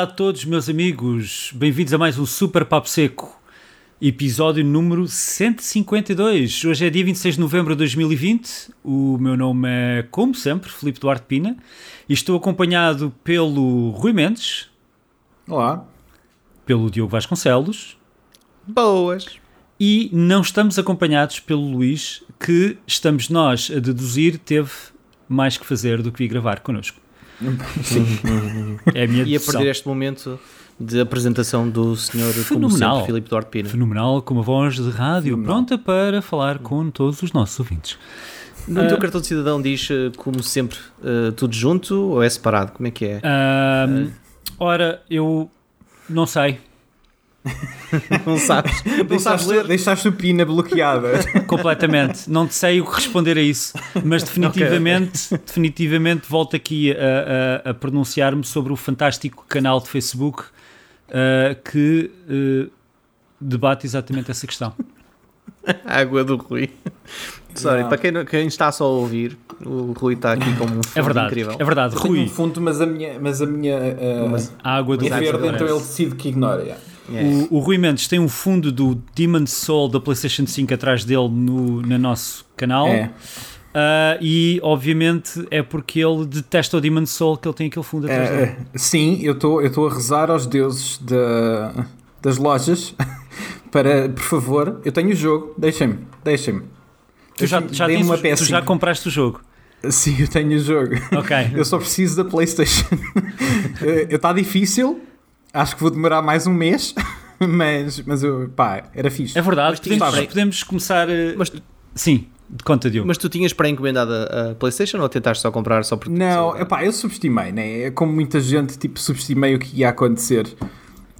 Olá a todos, meus amigos. Bem-vindos a mais um Super Papo Seco, episódio número 152. Hoje é dia 26 de novembro de 2020. O meu nome é, como sempre, Filipe Duarte Pina e estou acompanhado pelo Rui Mendes. Olá. Pelo Diogo Vasconcelos. Boas. E não estamos acompanhados pelo Luís, que estamos nós a deduzir teve mais que fazer do que vir gravar connosco. É a minha E a perder este momento de apresentação do senhor Fenomenal. Filipe Duarte Pina. Fenomenal, com uma voz de rádio Fenomenal. pronta para falar com todos os nossos ouvintes. No uh, teu cartão de cidadão diz, eh, como sempre, uh, tudo junto ou é separado? Como é que é? Uh, ora, eu não sei. não sabes, não sabes ler. Deixaste o Pina bloqueada. Completamente. Não te sei o que responder a isso, mas definitivamente, okay. definitivamente volto aqui a, a, a pronunciar-me sobre o fantástico canal de Facebook uh, que uh, debate exatamente essa questão. Água do Rui. Sorry, para quem, quem, está só a ouvir, o Rui está aqui como um fundo é verdade, incrível. É verdade, Rui. um fundo, mas a minha, mas a minha uh, mas a água do é verde, então ele decide que ignora. Yeah. O, o, Rui Mendes tem um fundo do Demon Soul da PlayStation 5 atrás dele no, no nosso canal. É. Uh, e obviamente é porque ele detesta o Demon Soul que ele tem aquele fundo atrás é, dele. Sim, eu estou a rezar aos deuses de, das lojas para, por favor, eu tenho o jogo, deixem-me, deixem-me. Tu já, já, uma tu já compraste o jogo? Sim, eu tenho o jogo. Ok. eu só preciso da PlayStation. Está difícil, Acho que vou demorar mais um mês, mas, mas eu, pá, era fixe. É verdade, podemos, podemos, começar. Eh, mas, sim, de conta de Mas tu tinhas pré-encomendado a, PlayStation ou tentaste só comprar só porque. Não, é pá, eu subestimei, né? É como muita gente, tipo, subestimei o que ia acontecer.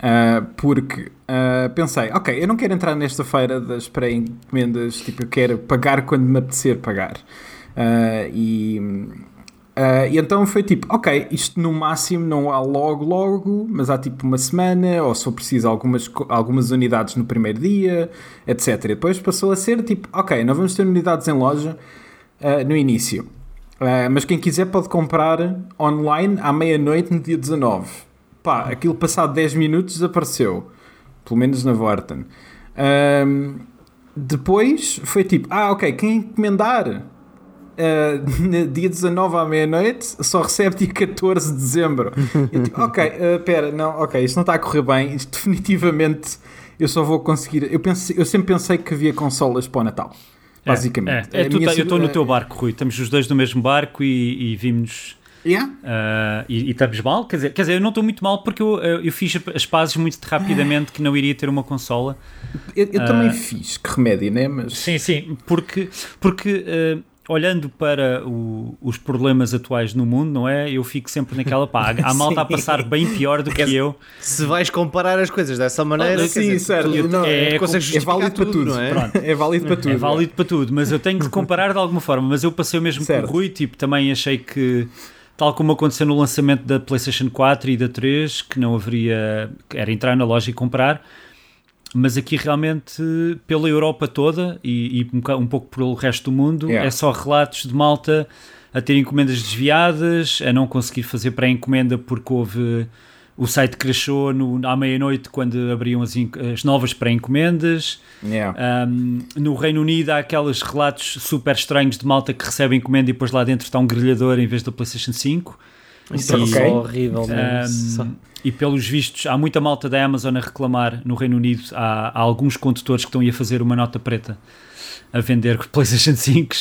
Uh, porque uh, pensei, ok, eu não quero entrar nesta feira das pré-encomendas, tipo, eu quero pagar quando me apetecer pagar. Uh, e Uh, e então foi tipo, ok, isto no máximo não há logo, logo, mas há tipo uma semana, ou se for preciso algumas, algumas unidades no primeiro dia, etc. E depois passou a ser tipo, ok, não vamos ter unidades em loja uh, no início, uh, mas quem quiser pode comprar online à meia-noite no dia 19. Pá, aquilo passado 10 minutos desapareceu, pelo menos na Vorten. depois foi tipo, ah, ok, quem encomendar uh, dia 19 à meia-noite, só recebe dia 14 de dezembro. Eu tipo, ok, uh, pera, não, ok, isto não está a correr bem, isto definitivamente eu só vou conseguir. Eu, pensei, eu sempre pensei que havia consolas para o Natal. É, basicamente. É, é, tá, eu estou no teu barco, Rui. Estamos os dois no mesmo barco e, e vimos. Yeah. Uh, e, e, estamos mal, quer dizer, quer dizer, eu não estou muito mal porque eu, eu fiz as pazes muito rapidamente que não iria ter uma consola. Eu, eu uh, também fiz, que remédio, né? Mas... Sim, sim, porque, porque uh, olhando para o, os problemas atuais no mundo, não é? Eu fico sempre naquela pá, a malta a passar bem pior do que eu. Se vais comparar as coisas dessa maneira, sim, certo. Tu, não, é, é, é, válido para tudo, não é? Pronto. É válido para tudo. É válido para tudo, mas eu tenho de comparar de alguma forma. Mas eu passei o mesmo certo. com o Rui, tipo, também achei que tal como aconteceu no lançamento da PlayStation 4 e da 3, que não haveria, era entrar na loja e comprar mas aqui realmente pela Europa toda e, e um, pouco pelo resto do mundo yeah. é só relatos de malta a ter encomendas desviadas, a não conseguir fazer pré-encomenda porque houve o site crashou no, à meia-noite quando abriam as, as novas pré-encomendas. Yeah. Um, no Reino Unido há aqueles relatos super estranhos de malta que recebe encomenda e depois lá dentro está um grelhador em vez da PlayStation 5. Isso e, é horrível. Um, e pelos vistos, há muita malta da Amazon a reclamar no Reino Unido. Há, há alguns condutores que estão a fazer uma nota preta a vender PlayStation 5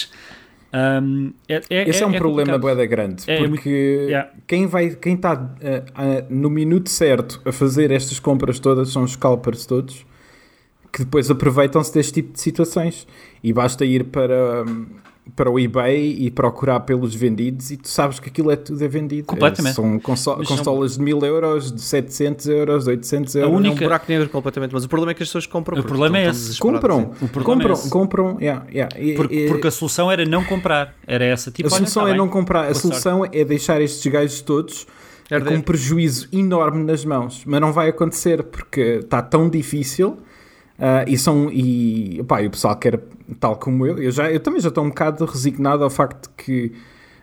um, é, é, Esse é, um é problema boeda grande é, é porque yeah. quem vai quem está uh, uh, no minuto certo a fazer estas compras todas são os scalpers todos que depois aproveitam-se deste tipo de situações e basta ir para um, para o eBay e procurar pelos vendidos e tu sabes que aquilo é tudo é vendido. Completamente. É, são conso consolas de 1000 euros, de 700 euros, 800 euros. A única... É um buraco negro completamente, mas o problema é que as pessoas compram. O problema é esse. Compram, compram, é compram. Yeah, yeah. E, porque, e, porque, a solução era não comprar. Era essa. Tipo, a solução olha, tá é bem. não comprar. A solução é deixar estes gajos todos com um prejuízo enorme nas mãos. Mas não vai acontecer porque está tão difícil Uh, e, são, e, e o pessoal quer, tal como eu, eu, já, eu também já estou um bocado resignado ao facto que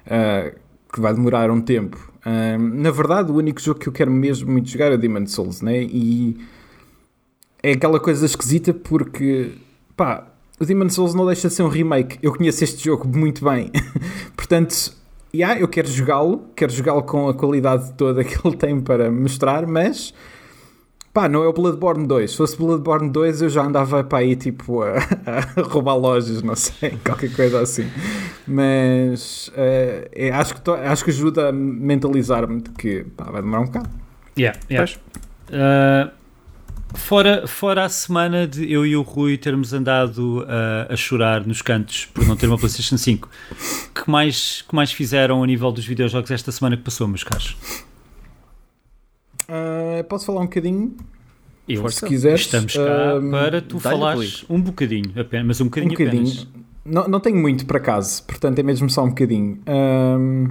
uh, que vai demorar um tempo. Uh, na verdade, o único jogo que eu quero mesmo muito jogar é Demon Souls, né? E é aquela coisa esquisita porque, pá, o Demon Souls não deixa de ser um remake. Eu conheço este jogo muito bem. Portanto, yeah, eu quero jogá-lo, quero jogá-lo com a qualidade toda que ele tem para mostrar, mas pá, não é o Bloodborne 2. Se fosse Bloodborne 2, eu já andava para aí tipo a, a roubar lojas, não sei, qualquer coisa assim. Mas uh, é, acho, que to, acho que ajuda a mentalizar-me de que pá, vai demorar um bocado. Yeah, yeah. Uh, Fora, fora a semana de eu e o Rui termos andado uh, a chorar nos cantos por não ter uma PlayStation 5, que mais, que mais fizeram a nível dos videojogos esta semana que passou, meus caros? Uh, posso falar um bocadinho? Eu, se quiseres. Estamos cá uh, para tu falares um bocadinho apenas, mas um bocadinho, um bocadinho. apenas. Não, não tenho muito para acaso, portanto é mesmo só um bocadinho. Um,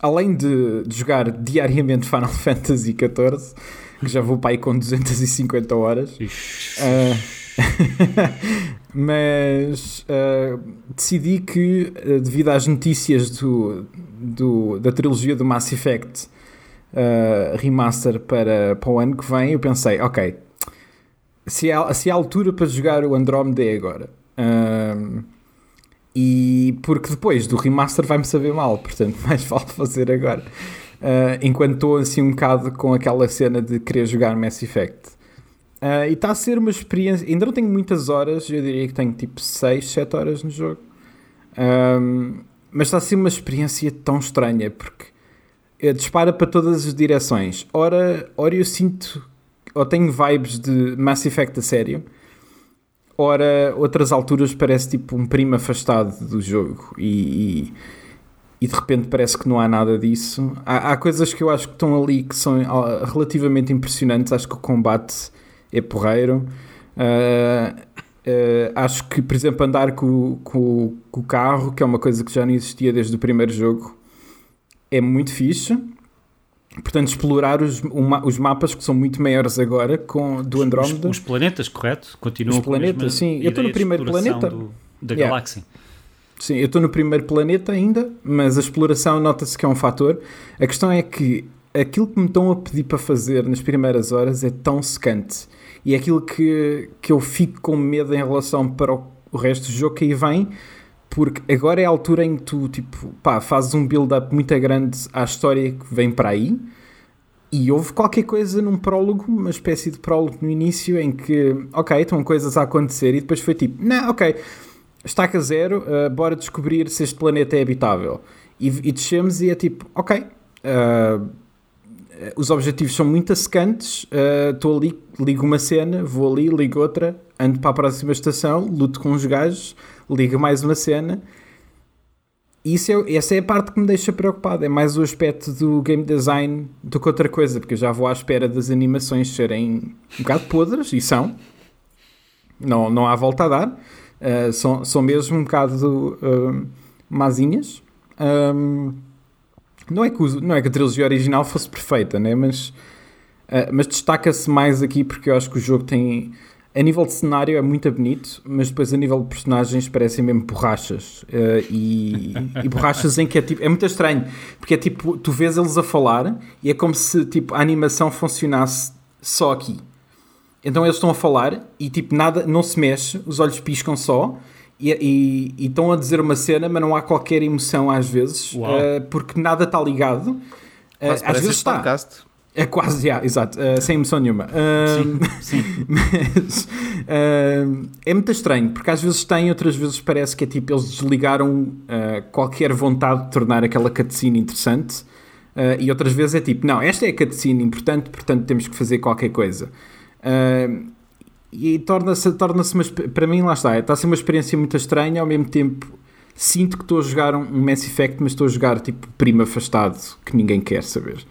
além de, de jogar diariamente Final Fantasy XIV que já vou para aí com 250 horas. Uh, mas uh, decidi que, devido às notícias do, do, da trilogia do Mass Effect remaster para, para o ano que vem, eu pensei, ok, se há, se há altura para jogar o Andromeda é agora. e porque depois do remaster vai-me saber mal, portanto, mais vale fazer agora. Uh, enquanto estou assim um bocado com aquela cena de querer jogar Mass Effect. Uh, e está a ser uma experiência. Ainda não tenho muitas horas, eu diria que tenho tipo 6, 7 horas no jogo. Um, mas está a ser uma experiência tão estranha porque dispara para todas as direções. Ora, ora eu sinto, ou tenho vibes de Mass Effect a sério, ora, outras alturas parece tipo um primo afastado do jogo. E, e e de repente parece que não há nada disso. Há, há, coisas que eu acho que estão ali que são ah, relativamente impressionantes. Acho que o combate é porreiro. Uh, uh, acho que, por exemplo, andar com, com, com, o carro, que é uma coisa que já não existia desde o primeiro jogo, é muito fixe. Portanto, explorar os, uma, os mapas que são muito maiores agora com, do Andrómeda. Os, os, planetas, correto? Continuam os planetas, sim. Eu estou no primeiro planeta. Do, da yeah. galáxia. Sim, eu estou no primeiro planeta ainda, mas a exploração nota-se que é um fator. A questão é que aquilo que me estão a pedir para fazer nas primeiras horas é tão secante. E é aquilo que, que eu fico com medo em relação para o, o resto do jogo que aí vem, porque agora é a altura em que tu tipo, pá, fazes um build-up muito grande à história que vem para aí. E houve qualquer coisa num prólogo, uma espécie de prólogo no início, em que, ok, estão coisas a acontecer, e depois foi tipo, não, ok, estaca zero, uh, bora descobrir se este planeta é habitável. E, e descemos e é tipo, ok, uh, os objetivos são muito assecantes, estou uh, ali, ligo uma cena, vou ali, ligo outra, ando para a próxima estação, luto com os gajos, ligo mais uma cena. Isso é, essa é a parte que me deixa preocupado. É mais o aspecto do game design do que outra coisa, porque eu já vou à espera das animações serem um bocado podres, e são. Não, não há volta a dar. Uh, são, são mesmo um bocado uh, mazinhas. Um, não, é que não é que a trilogia original fosse perfeita, né? mas, uh, mas destaca-se mais aqui porque eu acho que o jogo tem. A nível de cenário é muito bonito, mas depois a nível de personagens parecem mesmo borrachas. Uh, e, e, borrachas em que é tipo. É muito estranho, porque é tipo. Tu vês eles a falar e é como se tipo, a animação funcionasse só aqui. Então eles estão a falar e tipo nada, não se mexe, os olhos piscam só e, e, e estão a dizer uma cena, mas não há qualquer emoção às vezes, uh, porque nada está ligado. Uh, às vezes está. Podcast. É quase, yeah, exato, uh, sem emoção nenhuma. Uh, sim, sim. Mas uh, é muito estranho, porque às vezes tem, outras vezes parece que é tipo eles desligaram qualquer vontade de tornar aquela cutscene interessante, e outras vezes é tipo, não, esta é a cutscene importante, portanto temos que fazer qualquer coisa. E torna-se, torna-se para mim, lá está, está a ser uma experiência muito estranha, ao mesmo tempo sinto que estou a jogar um, Mass Effect, mas estou a jogar tipo primo afastado, que ninguém quer saber.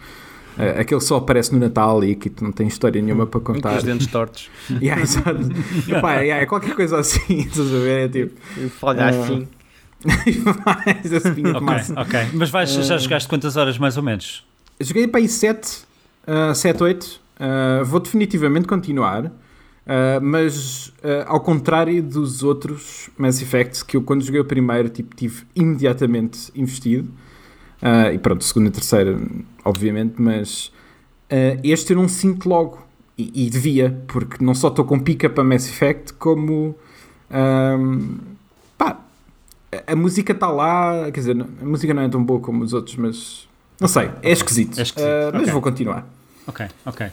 Uh, aquele só aparece no Natal e que não tem história nenhuma para contar. Com os dentes tortos. yeah, exato. Yeah, é qualquer coisa assim, estás a ver? É tipo. Folha uh, assim. ok, ok. Mas vais, já jogaste quantas horas mais ou menos? Joguei para aí 7, uh, 7, 8. Uh, vou definitivamente continuar, uh, mas uh, ao contrário dos outros Mass Effects, que eu quando joguei o primeiro tipo, tive imediatamente investido, Uh, e pronto, segunda e terceira, obviamente, mas uh, este eu não sinto logo. E, e devia, porque não só estou com pica para Mass Effect, como. Um, pá, a música está lá, quer dizer, a música não é tão boa como os outros, mas não sei, é esquisito. É esquisito. Uh, mas okay. vou continuar. Ok, ok.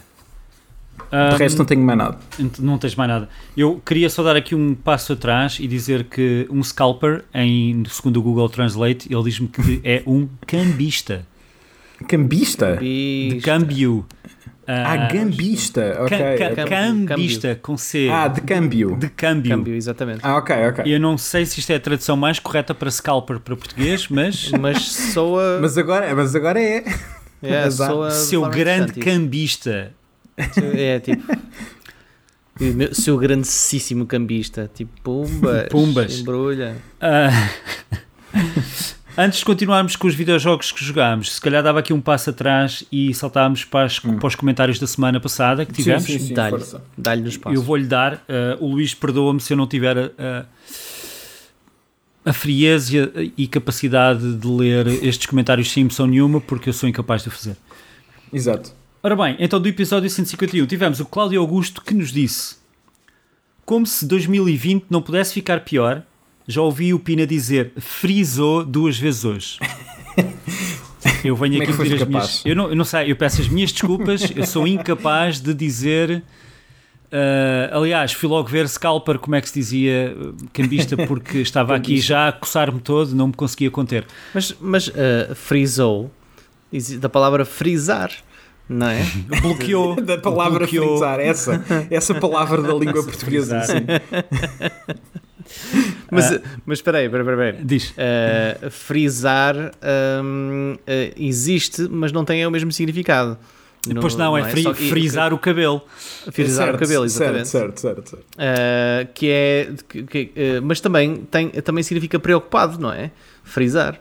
De resto, não tenho mais nada. Não tens mais nada. Eu queria só dar aqui um passo atrás e dizer que um scalper, em, segundo o Google Translate, ele diz-me que é um cambista. Cambista? De câmbio. Ah, ah gambista, ok. Ca cambista, com C. Ah, de câmbio. De câmbio. câmbio. exatamente. Ah, ok, ok. Eu não sei se isto é a tradução mais correta para scalper para português, mas... mas soa... Mas agora, mas agora é... É, soa Seu grande cambista. É, tipo... seu grandíssimo cambista. Tipo, pumbas. Pumbas. Embrulha. Uh... Antes de continuarmos com os videojogos que jogámos, se calhar dava aqui um passo atrás e saltávamos para, as, hum. para os comentários da semana passada que tivemos. Sim, sim, sim, Dá-lhe dá nos Eu vou-lhe dar. Uh, o Luís perdoa-me se eu não tiver uh, a frieza e capacidade de ler estes comentários sem emoção nenhuma, porque eu sou incapaz de o fazer. Exato. Ora bem, então do episódio 151 tivemos o Cláudio Augusto que nos disse como se 2020 não pudesse ficar pior já ouvi o Pina dizer frisou duas vezes hoje. Eu venho Como aqui é pedir as minhas. Eu não, eu não sei, eu peço as minhas desculpas, eu sou incapaz de dizer. Uh, aliás, fui logo ver Scalper, como é que se dizia, cambista, porque estava aqui já a coçar-me todo, não me conseguia conter. Mas, mas uh, frisou, da palavra frisar, não é? Bloqueou. da palavra bloqueou. frisar, essa, essa palavra da língua portuguesa. Assim. mas, uh, mas espera aí, espera, espera, espera. Diz. Uh, frisar um, uh, existe, mas não tem o mesmo significado. No, pois não, é, não é fri, frisar o cabelo. Frisar certo, o cabelo, exatamente. Certo, certo, certo. Uh, que é, que, que, uh, mas também, tem, também significa preocupado, não é? Frisar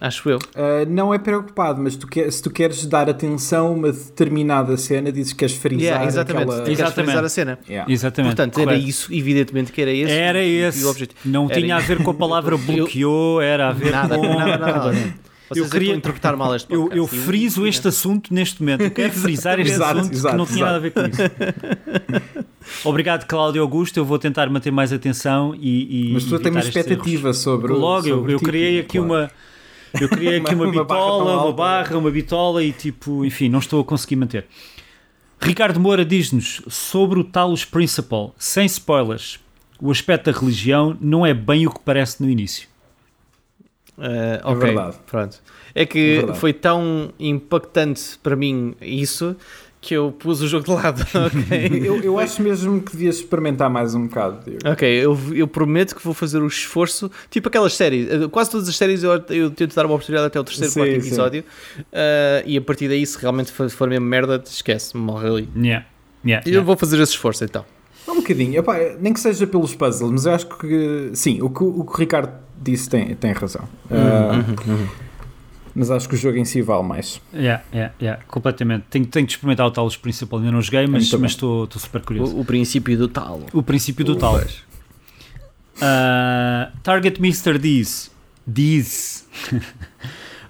acho eu. Uh, não é preocupado, mas tu quer, se tu queres dar atenção a uma determinada cena, dizes que queres frisar yeah, exatamente, aquela... Queres frisar a cena. Yeah. Exatamente. Portanto, Correto. era isso, evidentemente que era esse era esse. o objetivo. Não era tinha isso. a ver com a palavra bloqueou, era a ver nada, com... Nada, nada, nada. Vocês eu queria interpretar mal este podcast. Eu, eu friso e, este assunto neste momento. Eu quero frisar este exato, assunto exato, que não tinha exato. nada a ver com isso. Obrigado, Cláudio Augusto. Eu vou tentar manter mais atenção e. e Mas tu tens uma expectativa sobre. Logo, sobre eu, eu tipo, criei aqui claro. uma eu criei aqui uma, uma bitola, uma barra, uma bitola e tipo, enfim, não estou a conseguir manter. Ricardo Moura diz-nos sobre o Talos Principle, sem spoilers, o aspecto da religião não é bem o que parece no início. Uh, ok, é verdade. pronto. É que é foi tão impactante para mim isso que eu pus o jogo de lado. Okay? eu, eu acho mesmo que devias experimentar mais um bocado. Diego. Ok, eu, eu prometo que vou fazer o esforço. Tipo aquelas séries, eh, quase todas as séries eu, eu tento dar uma oportunidade até o terceiro, sim, quarto episódio. Uh, e a partir daí, se realmente for, mesmo merda, esquece, morre ali. Yeah. Yeah, e eu vou fazer esse esforço então. Um bocadinho, Epá, nem que seja pelos puzzles, mas eu acho que sim, o que o, que o Ricardo disse tem, tem razão. Uh, uhum, uhum mas acho que o jogo em si vale mais. Yeah, yeah, yeah, completamente. Tenho, tenho de experimentar o Talos principal, ainda não joguei, mas estou super curioso. O, o, princípio do tal. O princípio do tal. Uh, Target Mr. diz, diz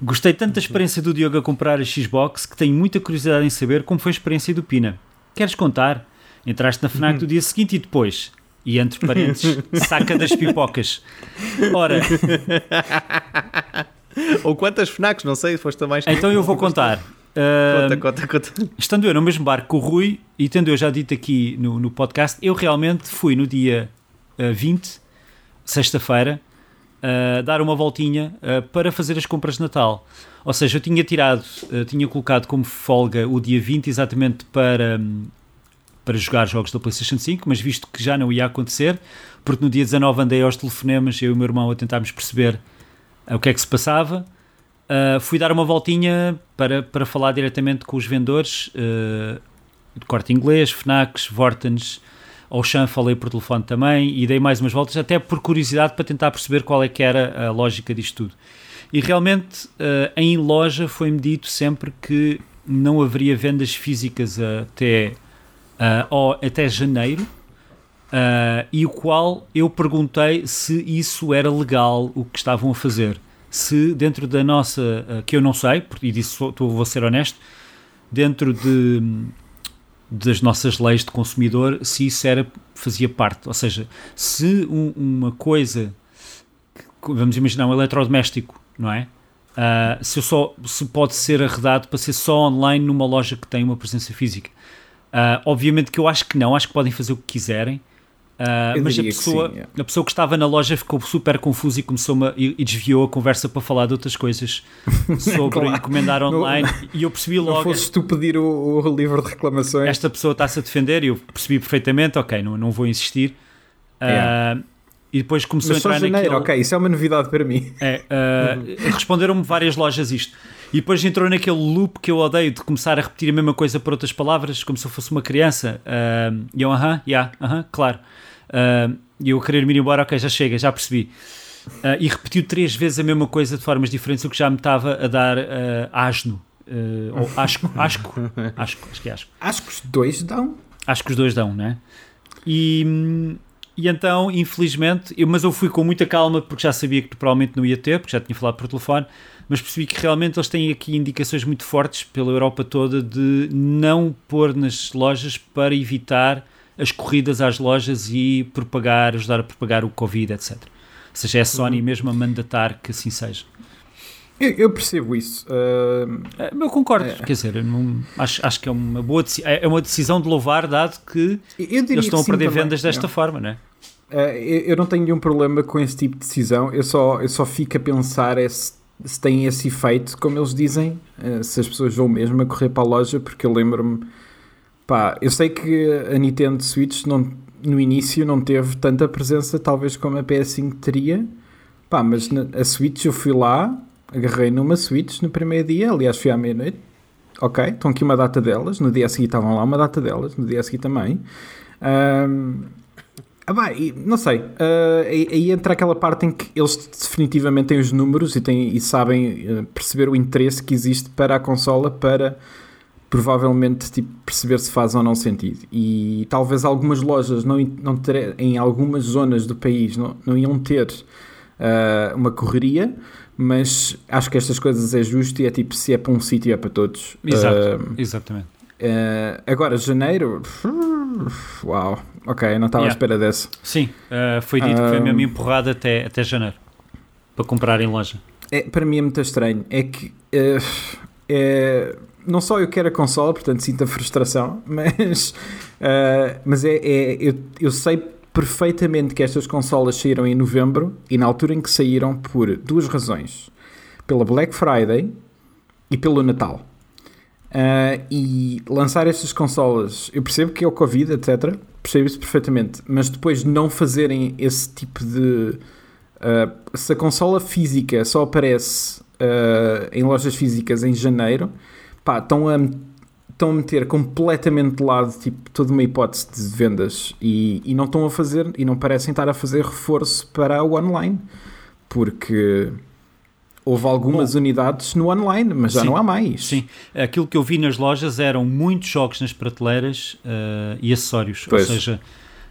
Gostei tanto da experiência do Diogo a comprar a Xbox que tenho muita curiosidade em saber como foi a experiência do Pina. Queres contar? Entraste na FNAC do dia seguinte e depois e entre parênteses, saca das pipocas. Ora, Ou quantas FNACs, não sei, foste a mais. Então eu vou contar. Uh, conta, conta, conta. Estando eu no mesmo barco com o Rui, e tendo eu já dito aqui no, no podcast, eu realmente fui no dia uh, 20, sexta-feira, uh, dar uma voltinha uh, para fazer as compras de Natal. Ou seja, eu tinha tirado, tinha colocado como folga o dia 20 exatamente para, um, para jogar jogos da PlayStation 5, mas visto que já não ia acontecer, porque no dia 19 andei aos telefonemas, eu e o meu irmão a tentarmos perceber o que é que se passava. Uh, fui dar uma voltinha para, para falar diretamente com os vendedores uh, de corte inglês, Fnacs, Vortens, Auchan, falei por telefone também e dei mais umas voltas, até por curiosidade para tentar perceber qual é que era a lógica disto tudo. E realmente uh, em loja foi-me dito sempre que não haveria vendas físicas até, uh, até janeiro, Uh, e o qual eu perguntei se isso era legal o que estavam a fazer. se dentro da nossa, uh, que eu não sei, e disso vou ser honesto, dentro de, das nossas leis de consumidor, se isso era, fazia parte. Ou seja, se um, uma coisa, vamos imaginar um eletrodoméstico, não é? Uh, se, só, se pode ser arredado para ser só online numa loja que tem uma presença física. Uh, obviamente que eu acho que não, acho que podem fazer o que quiserem. Uh, mas a pessoa, sim, a pessoa que estava na loja ficou super confusa e começou e, e, desviou a conversa para falar de outras coisas sobre claro. encomendar online. Não, e eu percebi logo. Não fosses tu pedir o, o, livro de reclamações. Esta pessoa está-se a defender e eu percebi perfeitamente, ok, não, não vou insistir. Uh, e depois começou mas a entrar janeiro, naquele... ok, isso é uma novidade para mim. É, uh, responderam-me várias lojas isto. E depois entrou naquele loop que eu odeio de começar a repetir a mesma coisa por outras palavras, como se eu fosse uma criança. E eu, aham, yeah, aham, claro. Uh, e eu querer me ir embora, ok, já chega, já percebi. Uh, e repetiu três vezes a mesma coisa de formas diferentes, o que já me estava a dar uh, asno. Uh, ou asco, asco, asco, acho que é asco. Acho que os dois dão. Acho que os dois dão, né? E, e então, infelizmente, eu, mas eu fui com muita calma porque já sabia que provavelmente não ia ter, porque já tinha falado por telefone, mas percebi que realmente eles têm aqui indicações muito fortes pela Europa toda de não pôr nas lojas para evitar as corridas às lojas e propagar, ajudar a propagar o Covid, etc. Ou seja, é a Sony uhum. mesmo a mandatar que assim seja. Eu, eu percebo isso. Uh, eu concordo, é. quer dizer, não, acho, acho que é uma boa é, é uma decisão de louvar, dado que eles estão a perder também, vendas desta forma, não é? Uh, eu, eu, não tenho nenhum problema com esse tipo de decisão, eu só, eu só fico a pensar é se, se tem esse efeito, como eles dizem, uh, se as pessoas vão mesmo a correr para a loja, porque eu lembro-me Pá, eu sei que a Nintendo Switch não, no início não teve tanta presença, talvez como a PS5 teria. Pá, mas na, a Switch eu fui lá, agarrei numa Switch no primeiro dia, aliás fui à meia-noite. Ok, estão aqui uma data delas, no dia a seguir estavam lá uma data delas, no dia a seguir também. Um, ah, bah, não sei, uh, aí, aí, entra aquela parte em que eles definitivamente têm os números e, têm, e sabem uh, perceber o interesse que existe para a consola para provavelmente tipo, perceber se faz ou não sentido. E talvez algumas lojas não, não ter, em algumas zonas do país não, não iam ter uh, uma correria, mas acho que estas coisas é justo e é tipo se é para um sítio é para todos. Exato, uh, exatamente. Uh, agora, janeiro, uau, ok, não estava yeah. à espera dessa. Sim, foi dito que foi mesmo empurrado até, até janeiro para comprar em loja. É, para mim é muito estranho. É que é, não só eu quero a consola, portanto sinto a frustração, mas, uh, mas é, é eu, eu, sei perfeitamente que estas consolas saíram em novembro e na altura em que saíram por duas razões: pela Black Friday e pelo Natal. Uh, e lançar estas consolas, eu percebo que é o Covid, etc. Percebo isso perfeitamente, mas depois não fazerem esse tipo de. Uh, se a consola física só aparece em lojas físicas em janeiro, pá, estão a, estão a meter completamente de lado tipo, toda uma hipótese de vendas e, e não estão a fazer, e não parecem estar a fazer reforço para o online, porque houve algumas Bom, unidades no online, mas já sim, não há mais. Sim, aquilo que eu vi nas lojas eram muitos jogos nas prateleiras uh, e acessórios, pois. ou seja,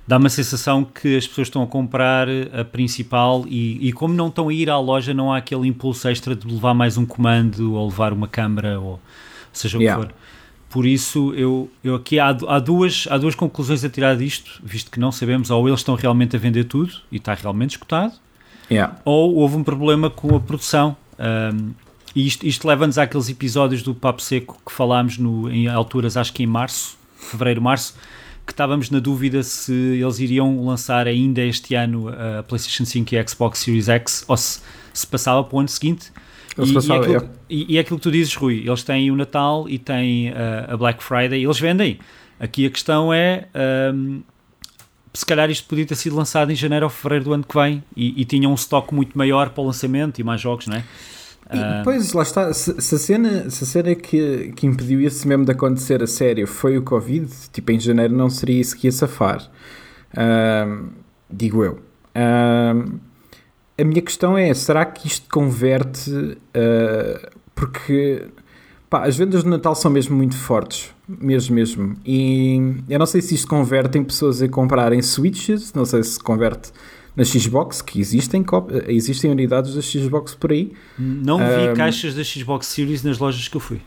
dá uma sensação que as pessoas estão a comprar a principal e, e como não estão a ir à loja, não há aquele impulso extra de levar mais um comando ou levar uma câmera ou seja yeah. o que for. Por isso, eu, eu aqui há, há, duas, há duas conclusões a tirar disto, visto que não sabemos, ou eles estão realmente a vender tudo e está realmente escutado, yeah. ou houve um problema com a produção. Um, e isto, isto leva-nos àqueles episódios do Papo Seco que falámos no, em alturas, acho que em março, fevereiro, março, que estávamos na dúvida se eles iriam lançar ainda este ano a PlayStation 5 e a Xbox Series X ou se, se passava para o ano seguinte. E, e, é aquilo, e, e é aquilo que tu dizes, Rui, eles têm o Natal e têm uh, a Black Friday, eles vendem. Aqui a questão é. Um, se calhar isto podia ter sido lançado em janeiro ou fevereiro do ano que vem e, e tinham um estoque muito maior para o lançamento e mais jogos, não é? E depois, lá está, se, se, a cena, se a cena que, que impediu isso mesmo de acontecer a sério foi o Covid, tipo em janeiro não seria isso que ia safar, digo eu a minha questão é: será que isto converte? Uh, porque pá, as vendas do Natal são mesmo muito fortes, mesmo, mesmo. E eu não sei se isto converte em pessoas a comprarem Switches, não sei se converte na Xbox, que existem, existem unidades da Xbox por aí. Não vi um, caixas da Xbox Series nas lojas que eu fui.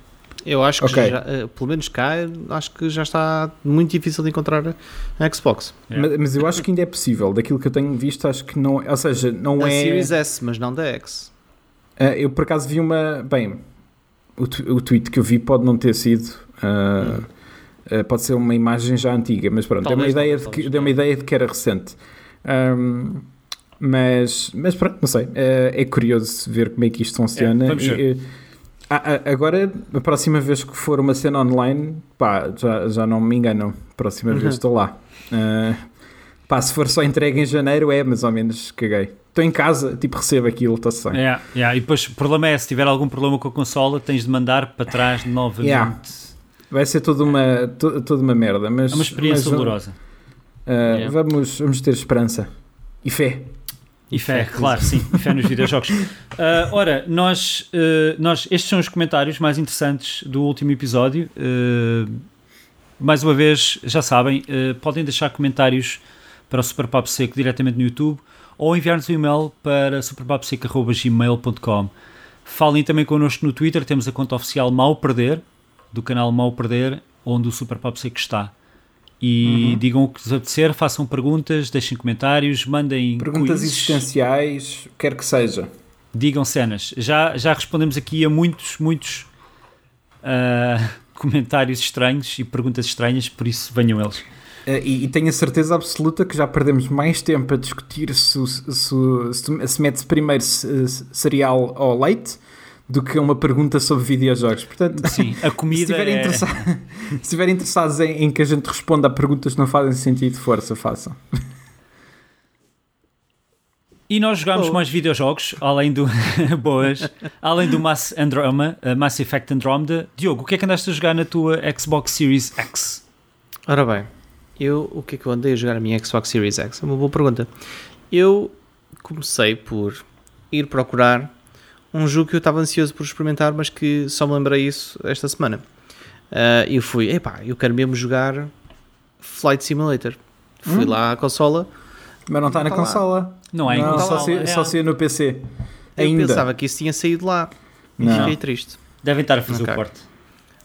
Eu acho que, okay. já, eh, pelo menos cá, acho que já está muito difícil de encontrar a Xbox. Yeah. Mas, mas, eu acho que ainda é possível. Daquilo que eu tenho visto, acho que não Ou seja, não da é. Series S, mas não da X. Uh, eu por acaso vi uma. Bem, o, o tweet que eu vi pode não ter sido. Uh, hum. uh, pode ser uma imagem já antiga, mas pronto, deu uma, ideia de que, deu uma ideia de que era recente. Um, mas, mas pronto, não sei. é curioso ver como é que isto funciona. É, vamos ver. Ah, ah, agora, a próxima vez que for uma cena online, pá, já, já não me engano. Próxima uhum. vez estou lá. Uh, pá, se for só entregue em janeiro, é mais ou menos caguei. Estou em casa, tipo, recebo aquilo, está-se bem. Yeah, yeah. E depois o problema é, se tiver algum problema com a consola, tens de mandar para trás novamente. Yeah. Vai ser toda uma, to, toda uma merda, mas... É uma experiência mas, dolorosa. Uh, yeah. vamos, vamos ter esperança e fé. E fé, claro, sim, e fé nos videojogos. Uh, ora, nós, uh, nós, estes são os comentários mais interessantes do último episódio. Uh, mais uma vez, já sabem, podem deixar comentários para o Super Papo Seco diretamente no YouTube ou enviar-nos um e-mail para superpaposeco.gmail.com. Falem também connosco no Twitter, temos a conta oficial Mal Perder, do canal Mal Perder, onde o Super Papo Seco está e uhum. digam o que vos apetecer, façam perguntas, deixem comentários, mandem perguntas quizzes. existenciais, quer que seja. Digam cenas. Já, já respondemos aqui a muitos, muitos uh, comentários estranhos e perguntas estranhas, por isso venham eles. Uh, e, e, tenho a certeza absoluta que já perdemos mais tempo a discutir se, se, se, se mete-se primeiro cereal ou leite do que uma pergunta sobre videojogos. Portanto, Sim, a comida se estiverem, é... interessados, em, em, que a gente responda a perguntas que não fazem sentido, força, façam. E nós jogámos oh. mais videojogos, além do boas, além do Mass Andromeda, uh, Mass Effect Andromeda. Diogo, o que é que andaste a jogar na tua Xbox Series X? Ora bem, eu o que é que eu andei a jogar na minha Xbox Series X? É uma boa pergunta. Eu comecei por ir procurar um jogo que eu estava ansioso por experimentar, mas que só me lembrei isso esta semana. Uh, eu fui, epá, eu quero mesmo jogar Flight Simulator. Fui hum? lá à consola. Mas não está na tá consola. Lá. Não é em não, Só, se, é. só se no PC. Eu Ainda. pensava que isso tinha saído lá. E fiquei triste. Devem estar a fazer okay. o porte.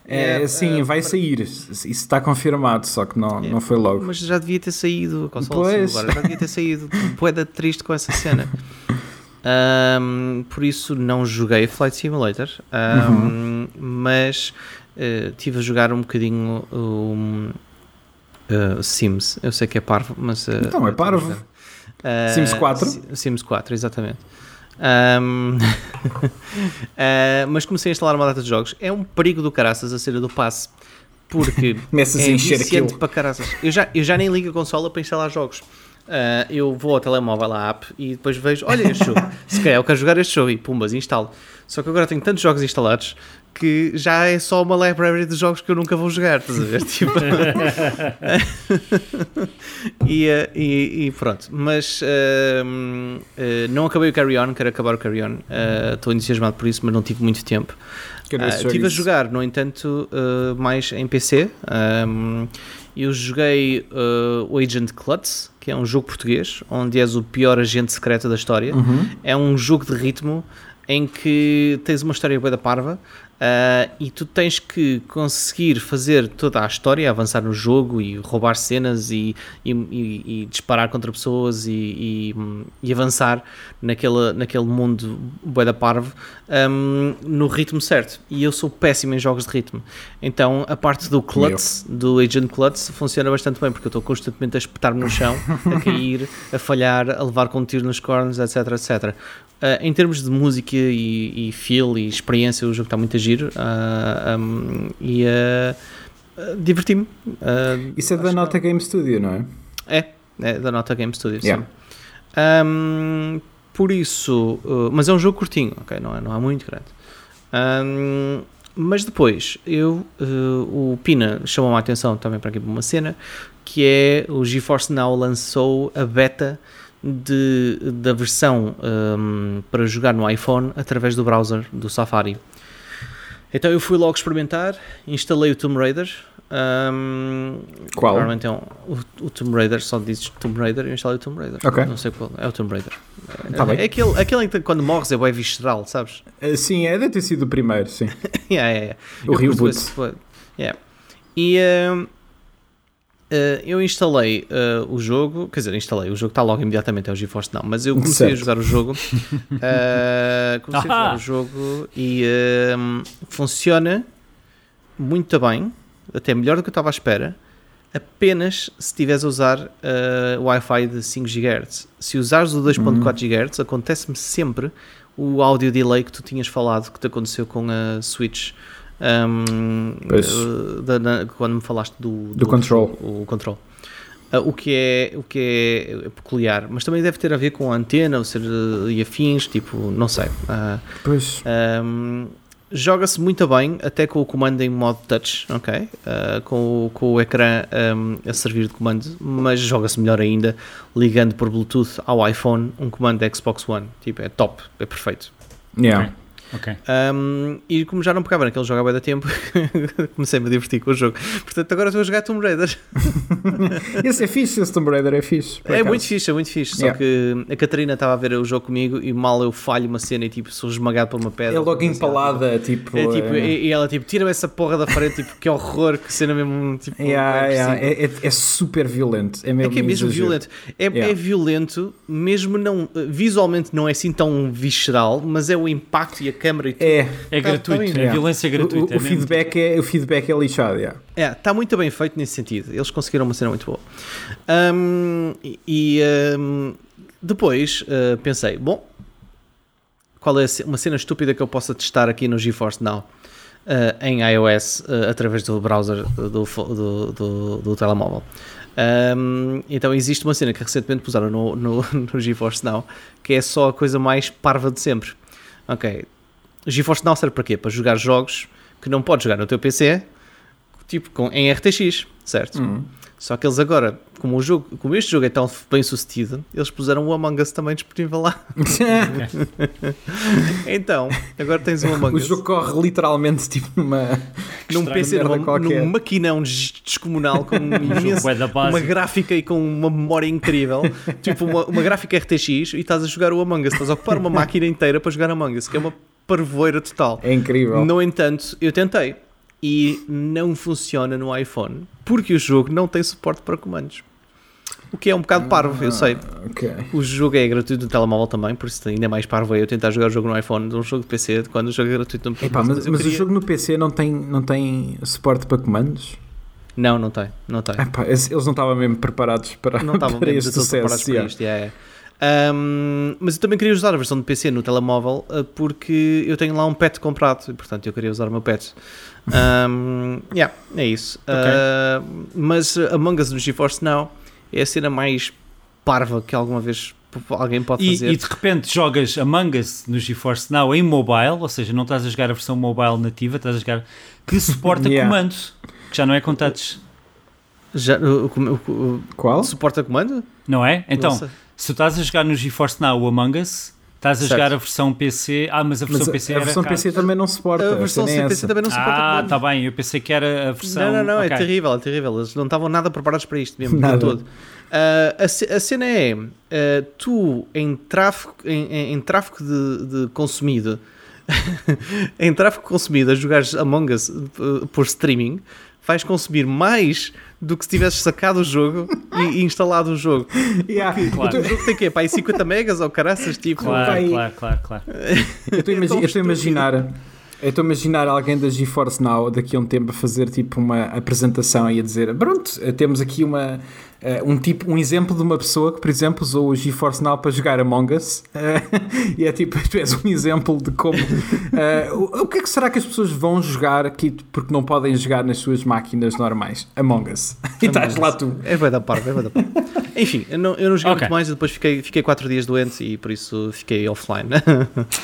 É, é, sim, uh, vai sair. Isso está confirmado, só que não, é, não foi logo. Mas já devia ter saído a consola pois. agora, já devia ter saído. Poeda triste com essa cena. Um, por isso não joguei Flight Simulator, um, uhum. mas uh, tive a jogar um bocadinho o um, uh, Sims. Eu sei que é parvo, mas. Uh, então, é parvo. Sims 4? Sims 4, exatamente. Um, mas comecei a instalar uma data de jogos. É um perigo do caraças a cena do passe. Porque Começas é a encher para caraças. Eu já, eu já nem ligo a consola para instalar jogos. Uh, eu vou ao telemóvel à app e depois vejo, olha este jogo, se calhar eu quero jogar este jogo e pumbas, instalo. Só que agora tenho tantos jogos instalados que já é só uma library de jogos que eu nunca vou jogar, estás a ver? Tipo... e, uh, e, e, pronto, mas uh, não acabei o Carry On, quero acabar o Carry On, estou entusiasmado por isso, mas não tive muito tempo. Estive a jogar, no entanto, mais em PC. Um, eu joguei uh, o Agent Klutz, que é um jogo português, onde és o pior agente secreto da história. Uhum. É um jogo de ritmo em que tens uma história bem da parva Uh, e tu tens que conseguir fazer toda a história, avançar no jogo e roubar cenas e, e, e, e disparar contra pessoas e, avançar naquele, naquele mundo bué da parvo um, no ritmo certo. E eu sou péssimo em jogos de ritmo. Então a parte do Klutz, do Agent Klutz, funciona bastante bem porque eu estou constantemente a espetar-me no chão, a cair, a falhar, a levar com um tiro nos cornos, etc, etc. Uh, em termos de música e, e feel e experiência, o jogo está muito a giro uh, um, e uh, diverti-me. Isso é da Nota Game Studio, não é? É, é da Nota Game Studio, yeah. sim. Um, por isso, mas é um jogo curtinho, ok? Não é, não é muito grande. Um, mas depois, eu, o Pina chamou a atenção também para aqui para uma cena que é o GeForce Now lançou a beta de, da versão um, para jogar no iPhone através do browser do Safari. Então eu fui logo experimentar, instalei o Tomb Raider Um, qual? Normalmente é um, o, o, Tomb Raider, só dizes Tomb Raider e eu instalei o Tomb Raider. Okay. Não sei qual, é o Tomb Raider. Tá é, é, aquele, aquele em que quando morres é bem visceral, sabes? Uh, sim, é, deve ter sido o primeiro, sim. yeah, yeah, yeah. O reboot. Yeah. E uh, eu instalei uh, o jogo, quer dizer, instalei, o jogo está logo imediatamente, é o GeForce não, mas eu comecei certo. a jogar o jogo, uh, comecei a jogar o jogo e funciona muito bem, até melhor do que eu estava à espera, apenas se estiveres a usar uh, Wi-Fi de 5 GHz. Se usares o 2.4 uhum. GHz, acontece-me sempre o áudio delay que tu tinhas falado que te aconteceu com a Switch. Um, uh, da, da, quando me falaste do, do, do control. O, o control. Uh, o, que é, o que é peculiar, mas também deve ter a ver com a antena ou ser, e afins, tipo, não sei. Uh, pois. Um, Joga-se muito bem, até com o comando em modo touch, ok? Uh, com, o, com o ecrã um, a servir de comando, mas joga-se melhor ainda ligando por Bluetooth ao iPhone um comando da Xbox One. Tipo, é top, é perfeito. Yeah. Okay. Ok. Um, e como já não pegava naquele jogo há bem da tempo, comecei-me a divertir com o jogo. Portanto, agora estou a jogar Tomb Raider. esse é fixe, esse Tomb Raider é fixe. É acaso. muito fixe, é muito fixe. Yeah. Só que a Catarina estava a ver o jogo comigo e mal eu falho uma cena e tipo sou esmagado por uma pedra. É logo empalada, tipo. É, tipo é... E, e, ela tipo, tira-me essa porra da frente, tipo, que horror, que cena mesmo. Tipo, yeah, yeah. É, é, é, super violento. É, mesmo é que é mesmo violento. É, é violento, mesmo não. Visualmente não é assim tão visceral, mas é o impacto e a câmera e tudo. É, é tá, gratuito, tá é violência gratuita. O, o, o feedback, é, o feedback é lixado, yeah. É, está muito bem feito nesse sentido. Eles conseguiram uma cena muito boa. Um, e um, depois uh, pensei, bom, qual é uma cena estúpida que eu possa testar aqui no GeForce Now uh, em iOS uh, através do browser do, do, do, do telemóvel. Um, então existe uma cena que recentemente puseram no, no, no GeForce Now que é só a coisa mais parva de sempre. Ok, GeForce Now serve para quê? Para jogar jogos que não podes jogar no teu PC, tipo com, em RTX, certo? Uhum. Só que eles agora, como, o jogo, como este jogo é tão bem sucedido, eles puseram o Among Us também disponível lá. então, agora tens o Among Us. O jogo corre literalmente tipo numa. num PC, numa, num maquinão descomunal com imenso, uma gráfica e com uma memória incrível. tipo uma, uma gráfica RTX e estás a jogar o Among Us. Estás a ocupar uma máquina inteira para jogar Among Us, que é uma parvoeira total. É incrível. No entanto, eu tentei e não funciona no iPhone porque o jogo não tem suporte para comandos. O que é um bocado parvo, ah, eu sei. Okay. O jogo é gratuito no telemóvel também, por isso ainda é mais parvo eu tentar jogar o jogo no iPhone de um jogo de PC quando o jogo é gratuito no PC. Mas, mas, mas queria... o jogo no PC não tem, não tem suporte para comandos? Não, não tem. Não tem. Epá, eles não estavam mesmo preparados para, não estavam para este sucesso. Para isto, yeah, yeah. Um, mas eu também queria usar a versão de PC no telemóvel uh, porque eu tenho lá um pet comprado e portanto eu queria usar o meu pet. Um, yeah, é isso. Okay. Uh, mas Among Us no GeForce Now é a cena mais parva que alguma vez alguém pode e, fazer. E de repente jogas Among Us no GeForce Now em mobile, ou seja, não estás a jogar a versão mobile nativa, estás a jogar que suporta yeah. comandos, que já não é com touch. Já, o, o, o, Qual? Suporta comando? Não é? Então, se tu estás a jogar no GeForce Now o Among Us, estás a certo. jogar a versão PC. Ah, mas a versão mas PC a, a versão PC também não suporta. A versão é PC também não suporta. Ah, está bem, eu pensei que era a versão. Não, não, não, é okay. é terrível, é terrível. Eles não estavam nada preparados para isto mesmo, nada. todo. Uh, a, a, cena é: uh, tu em tráfego, em, em, em tráfego de, de consumido, em tráfego consumido a jogares Among Us uh, por streaming, vais consumir mais do que se tivesses sacado o jogo e, e instalado o jogo. Yeah, claro. O jogo tem quê? Para 50 megas ou caraças? Tipo, claro, pai... claro, claro, claro. Eu estou a então, imaginar. Eu estou a imaginar alguém da GeForce Now daqui a um tempo a fazer tipo uma apresentação e a dizer: Pronto, temos aqui uma, Uh, um, tipo, um exemplo de uma pessoa que, por exemplo, usou o GeForce Now para jogar Among Us uh, e é tipo, tu és um exemplo de como uh, o, o, que é que será que as pessoas vão jogar aqui porque não podem jogar nas suas máquinas normais? Among Us. e estás lá tu. É vai dar parte, é vai dar parte. Enfim, eu não, eu não joguei okay. muito mais e depois fiquei, fiquei quatro dias doente e por isso fiquei offline.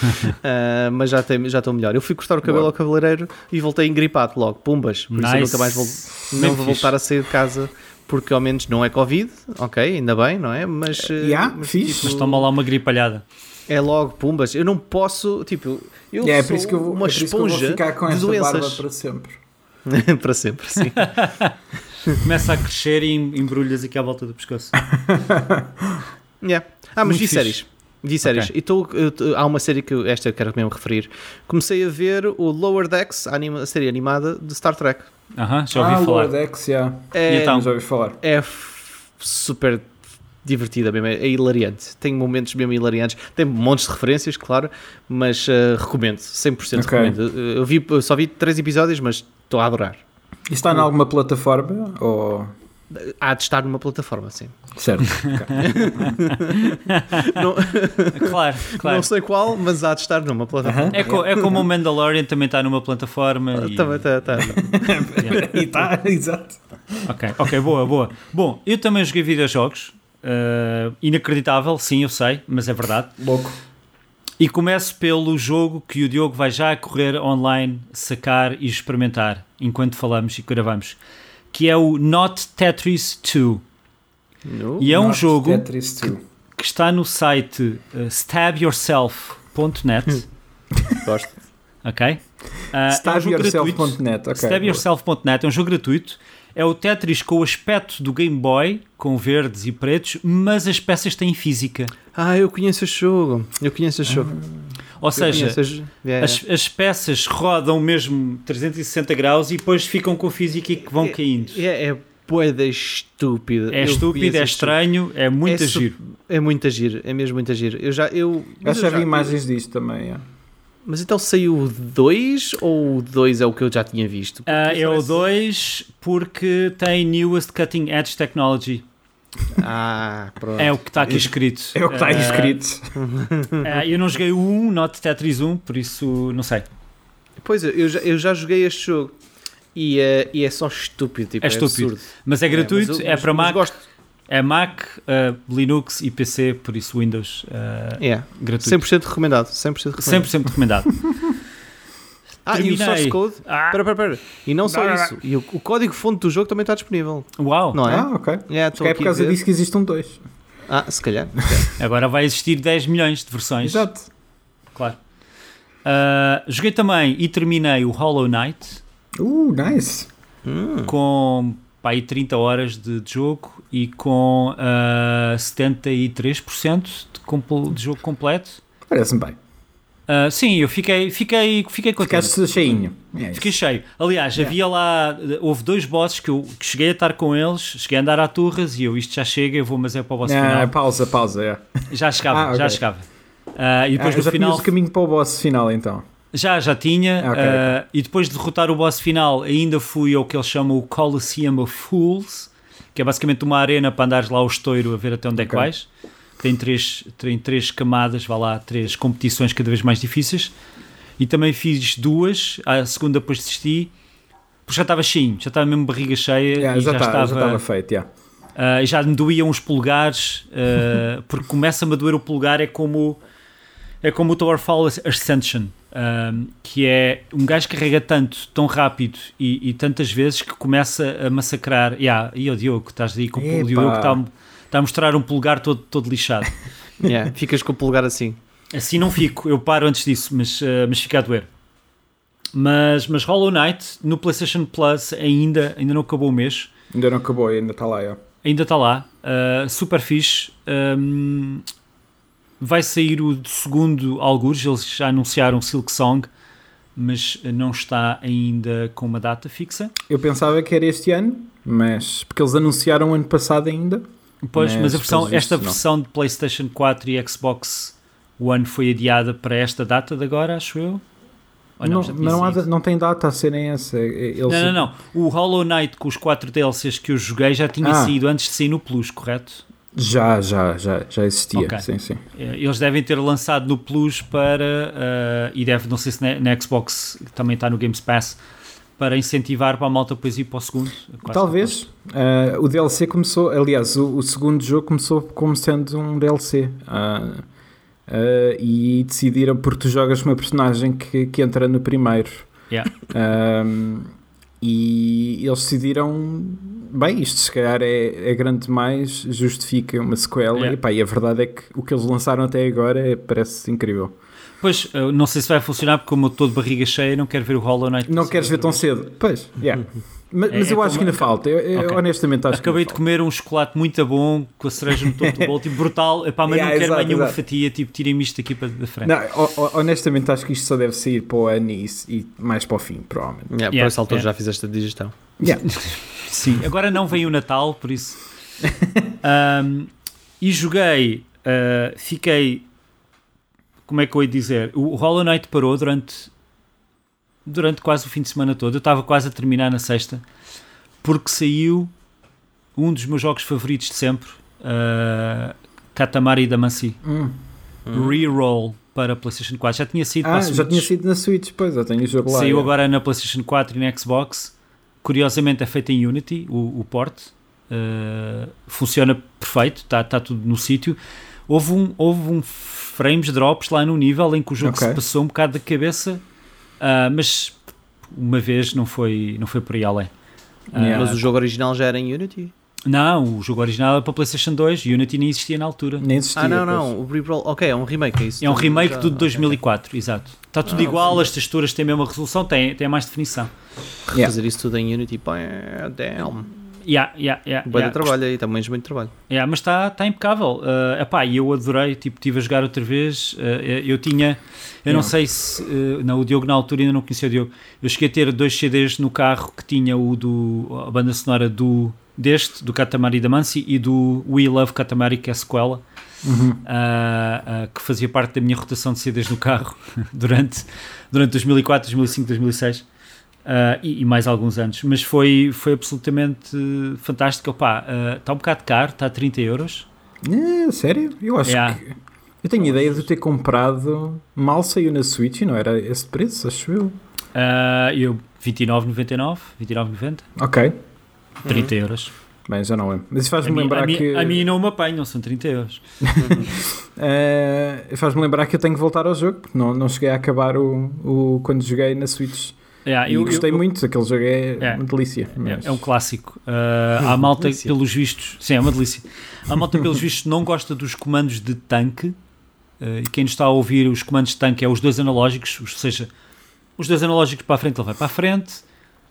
mas já, tem, já estou melhor. Eu fui cortar o cabelo Boa. ao cabeleireiro e voltei engripado logo, pumbas. Por nice. isso eu nunca mais vou, não vou voltar a sair de casa porque ao menos não é Covid, ok, ainda bem, não é? Mas, yeah, mas, fixe. Tipo, mas toma lá uma gripalhada. É logo, pumbas, eu não posso, tipo, eu yeah, é sou é por isso que eu vou, uma é esponja ficar com de doenças. para sempre. para sempre, sim. Começa a crescer e embrulhas aqui à volta do pescoço. yeah. Ah, mas Muito vi fixe. séries. Vi séries. Okay. E tô, eu, há uma série que eu, esta eu quero mesmo referir. Comecei a ver o Lower Decks, a, anima, a série animada de Star Trek. Aham, uh -huh, já ouvi ah, falar. Yeah. É, então, já ouvi falar. É super divertida mesmo, é hilariante. Tem momentos mesmo hilariantes, tem montes de referências, claro, mas uh, recomendo, 100% okay. recomendo. Eu, vi, eu só vi três episódios, mas estou a adorar. E está em alguma plataforma? Ou... Há de estar numa plataforma, sim. Certo. não, claro, claro. Não sei qual, mas há de estar numa plataforma. Uh -huh. é, co é, como o Mandalorian também está numa plataforma. E... Também está. Tá. e está, exato. Ok, ok, boa, boa. Bom, eu também joguei videojogos. Uh, inacreditável, sim, eu sei, mas é verdade. Louco. E começo pelo jogo que o Diogo vai já correr online, sacar e experimentar enquanto falamos e gravamos, que é o Not Tetris 2. No, e é um jogo que, que, está no site uh, stabyourself.net. Gosto. Ok? Uh, stabyourself.net. É um stabyourself.net é um jogo gratuito é o Tetris com o aspecto do Game Boy, com verdes e pretos, mas as peças têm física. Ah, eu conheço esse jogo. Eu conheço esse jogo. Ou eu seja, as, as, peças rodam mesmo 360 graus e depois ficam com física e que vão é, caindo. É, é boeda estúpida. É estúpido, é estranho, é muito é giro. É muito giro, é mesmo muito giro. Eu já, eu, eu já vi imagens disto também. É. Mas então saiu o 2 ou o 2 é o que eu já tinha visto? Uh, é o 2 porque tem Newest Cutting Edge Technology. Ah, pronto. É o que está aqui escrito. É o que está uh, escrito. Uh, eu não joguei o 1, Not Tetris 1, por isso não sei. Pois, eu já, eu já joguei este jogo e, uh, e é só estúpido. Tipo, é, é estúpido. Absurdo. Mas é gratuito, é, mas eu, é para Mac. Gosto. É Mac, uh, Linux e PC, por isso Windows uh, yeah. gratuito. 100% recomendado. 100% recomendado. 100% recomendado. ah, Terminei. e o source code. Ah. Pera, pera, pera. E não só isso. E o, o código-fonte do jogo também está disponível. Uau! Não é? Ah, ok. Yeah, é por causa disso que existe um 2. Ah, se calhar. Agora vai existir 10 milhões de versões. Exato. Claro. Uh, joguei também e terminei o Hollow Knight. Uh, nice. Hum. Com pá, aí 30 horas de, de jogo e com uh, 73% de, de jogo completo. Parece-me bem. Uh, sim, eu fiquei, fiquei, fiquei contente. Ficaste cheinho. É fiquei cheio. Aliás, yeah. havia lá, houve dois bosses que eu que cheguei a estar com eles, cheguei a andar a turras e eu, isto já chega, eu vou, mas é para o boss yeah, final. Pausa, pausa, é. Já chegava, ah, okay. já chegava. Uh, e depois ah, no final. o caminho para o boss final então. Já, já tinha. Okay, uh, okay. E depois de derrotar o boss final, ainda fui ao que eles chamam o Coliseum of Fools, que é basicamente uma arena para andares lá ao estouro a ver até onde é que vais. Tem três, tem três camadas, vá lá, três competições cada vez mais difíceis. E também fiz duas, a segunda depois desisti, porque já estava cheio, já estava mesmo barriga cheia. Yeah, e já, já, tá, estava, já estava feito, yeah. Uh, já me doíam os polegares, uh, porque começa-me a doer o polegar, é como, é como o Towerfall Ascension um, que é um gajo que carrega tanto, tão rápido e, e tantas vezes que começa a massacrar. Yeah, e o Diogo, estás aí com Epa. o Diogo está, está a mostrar um polegar todo, todo lixado. yeah, ficas com o polegar assim. Assim não fico, eu paro antes disso, mas, uh, mas fica a doer. Mas, mas Hollow Knight no PlayStation Plus ainda, ainda não acabou o mês. Ainda não acabou, ainda está lá. É. Ainda está lá, uh, super fixe. Um, Vai sair o segundo Algures, eles já anunciaram Silk Song, mas não está ainda com uma data fixa. Eu pensava que era este ano, mas porque eles anunciaram ano passado ainda. Pois, mas, mas a versão, esta não. versão de PlayStation 4 e Xbox One foi adiada para esta data de agora, acho eu. Ou não, não, não, há, não, tem data a serem essa. Eles... Não, não, não. O Hollow Knight com os 4 DLCs que eu joguei já tinha ah. saído antes de sair no Plus, correto? Já, já, já, já existia, okay. sim, sim. É, eles devem ter lançado no Plus para, uh, e deve, não sei se na, na, Xbox também está no Games Pass, para incentivar para a malta depois ir para o segundo. Talvez. Uh, o DLC começou, aliás, o, o, segundo jogo começou como sendo um DLC. Uh, e decidiram, porque tu jogas uma personagem que, que entra no primeiro. Yeah. E eles decidiram bem, isto se calhar é, é grande demais, justifica uma sequela. E, pá, e a verdade é que o que eles lançaram até agora é, parece incrível. Pois, não sei se vai funcionar porque como eu estou de barriga cheia não quero ver o Hollow Knight. Não queres ver tão cedo? Pois, yeah. Mas, mas é, eu é acho que ainda falta. Eu, okay. honestamente acho Acabei de comer um chocolate muito bom com a cereja no topo do bolo, tipo brutal. Epá, mas yeah, não quero mais nenhuma fatia, tipo, tirem-me isto aqui para da frente. Não, honestamente acho que isto só deve sair para o ano e, e mais para o fim, provavelmente. Yeah, yeah, por essa altura já fizeste a digestão. Yeah. Sim, agora não vem o Natal, por isso. um, e joguei, uh, fiquei. Como é que eu ia dizer? O Hollow Knight parou durante durante quase o fim de semana todo. Eu estava quase a terminar na sexta, porque saiu um dos meus jogos favoritos de sempre, uh, Katamari Damacy. Hum. Reroll para PlayStation 4. Já tinha sido ah, já tinha sido na Switch, pois, eu tenho o jogo lá. Saiu é. agora na PlayStation 4 e na Xbox. Curiosamente é feito em Unity, o, o port. Uh, funciona perfeito, está tá tudo no sítio. Houve um, houve um frames drops lá no nível em que o jogo okay. se passou um bocado da cabeça Uh, mas uma vez não foi, não foi por aí além. Uh, yeah. Mas o jogo original já era em Unity? Não, o jogo original era para PlayStation 2, Unity nem existia na altura. Nem existia. Ah, não, não, o Reroll, ok, é um remake, é isso? É um remake já... do de 2004, okay. exato. Está tudo ah, igual, sim. as texturas têm a mesma resolução, têm, têm mais definição. Yeah. Fazer isso tudo em Unity, pá, é damn. Yeah, yeah, yeah, Boa yeah. de trabalho aí, também muito trabalho. Yeah, mas está tá impecável. Uh, epá, eu adorei, tipo, estive a jogar outra vez. Uh, eu tinha, eu yeah. não sei se. Uh, não, o Diogo na altura ainda não conhecia o Diogo. Eu cheguei a ter dois CDs no carro que tinha o do. a banda sonora do. deste, do Katamari Damacy e do We Love Katamari, que é a sequela. Uhum. Uh, que fazia parte da minha rotação de CDs no carro durante, durante 2004, 2005, 2006. Uh, e, e, mais alguns anos, mas foi, foi absolutamente fantástico. Opa, uh, está um bocado caro, está a 30 euros. É, sério? Eu acho yeah. que. Eu tenho ideia de ter comprado. Mal saiu na Switch e não era esse preço, acho eu. Uh, eu 29,99, 29,90. Ok. 30 uhum. euros. Bem, já não é. Mas faz-me lembrar a que. a mim não me apanham, são 30 euros. uh, faz-me lembrar que eu tenho que voltar ao jogo, porque não, não cheguei a acabar o, o, quando joguei na Switch. Yeah, eu, gostei eu, muito, aquele jogo é yeah, uma delícia. Mas... É um clássico. Uh, há malta, delícia. pelos vistos, sim, é uma delícia. Há malta, pelos vistos, não gosta dos comandos de tanque. Uh, e quem nos está a ouvir, os comandos de tanque é os dois analógicos, ou seja, os dois analógicos para a frente ele vai para a frente,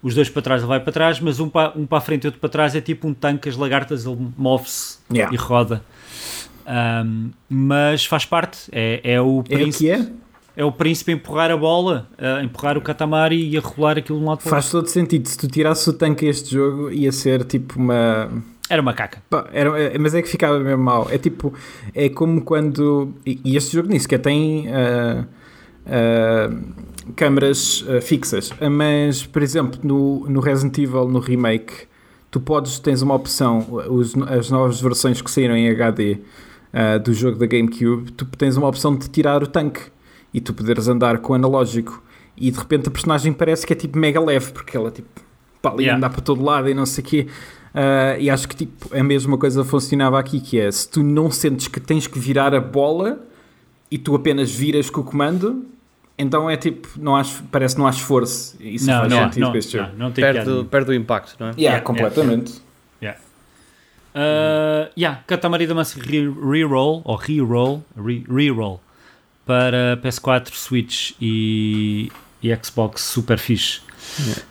os dois para trás ele vai para trás, mas um para, um para a frente e outro para trás é tipo um tanque, as lagartas, ele move-se yeah. e roda. Um, mas faz parte, é, é o príncipe. É o que é? É o príncipe a empurrar a bola, a empurrar o Katamari e a rolar aquilo de um lado para Faz todo sentido. Se tu tirasses o tanque a este jogo, ia ser tipo uma. Era uma caca. Era, é, mas é que ficava mesmo mal. É tipo. É como quando. E este jogo nem sequer tem. Uh, uh, câmaras uh, fixas. Mas, por exemplo, no, no Resident Evil, no remake, tu podes. Tens uma opção. Os, as novas versões que saíram em HD do jogo da GameCube, tu tens uma opção de tirar o tanque e tu poderes andar com o analógico e de repente a personagem parece que é tipo mega leve, porque ela tipo para ali yeah. andar para todo lado e não sei o quê. Uh, e acho que tipo, a mesma coisa funcionava aqui, que é se tu não sentes que tens que virar a bola e tu apenas viras com o comando, então é tipo, não há, parece que não há esforço. Isso não, faz não, sentido não, este jogo. Não, não perde, perde o impacto, não é? Yeah, yeah completamente. Yeah. Uh, yeah, Katamari Damacy Reroll, ou Reroll, Reroll, para PS4, Switch e, e Xbox super fixe.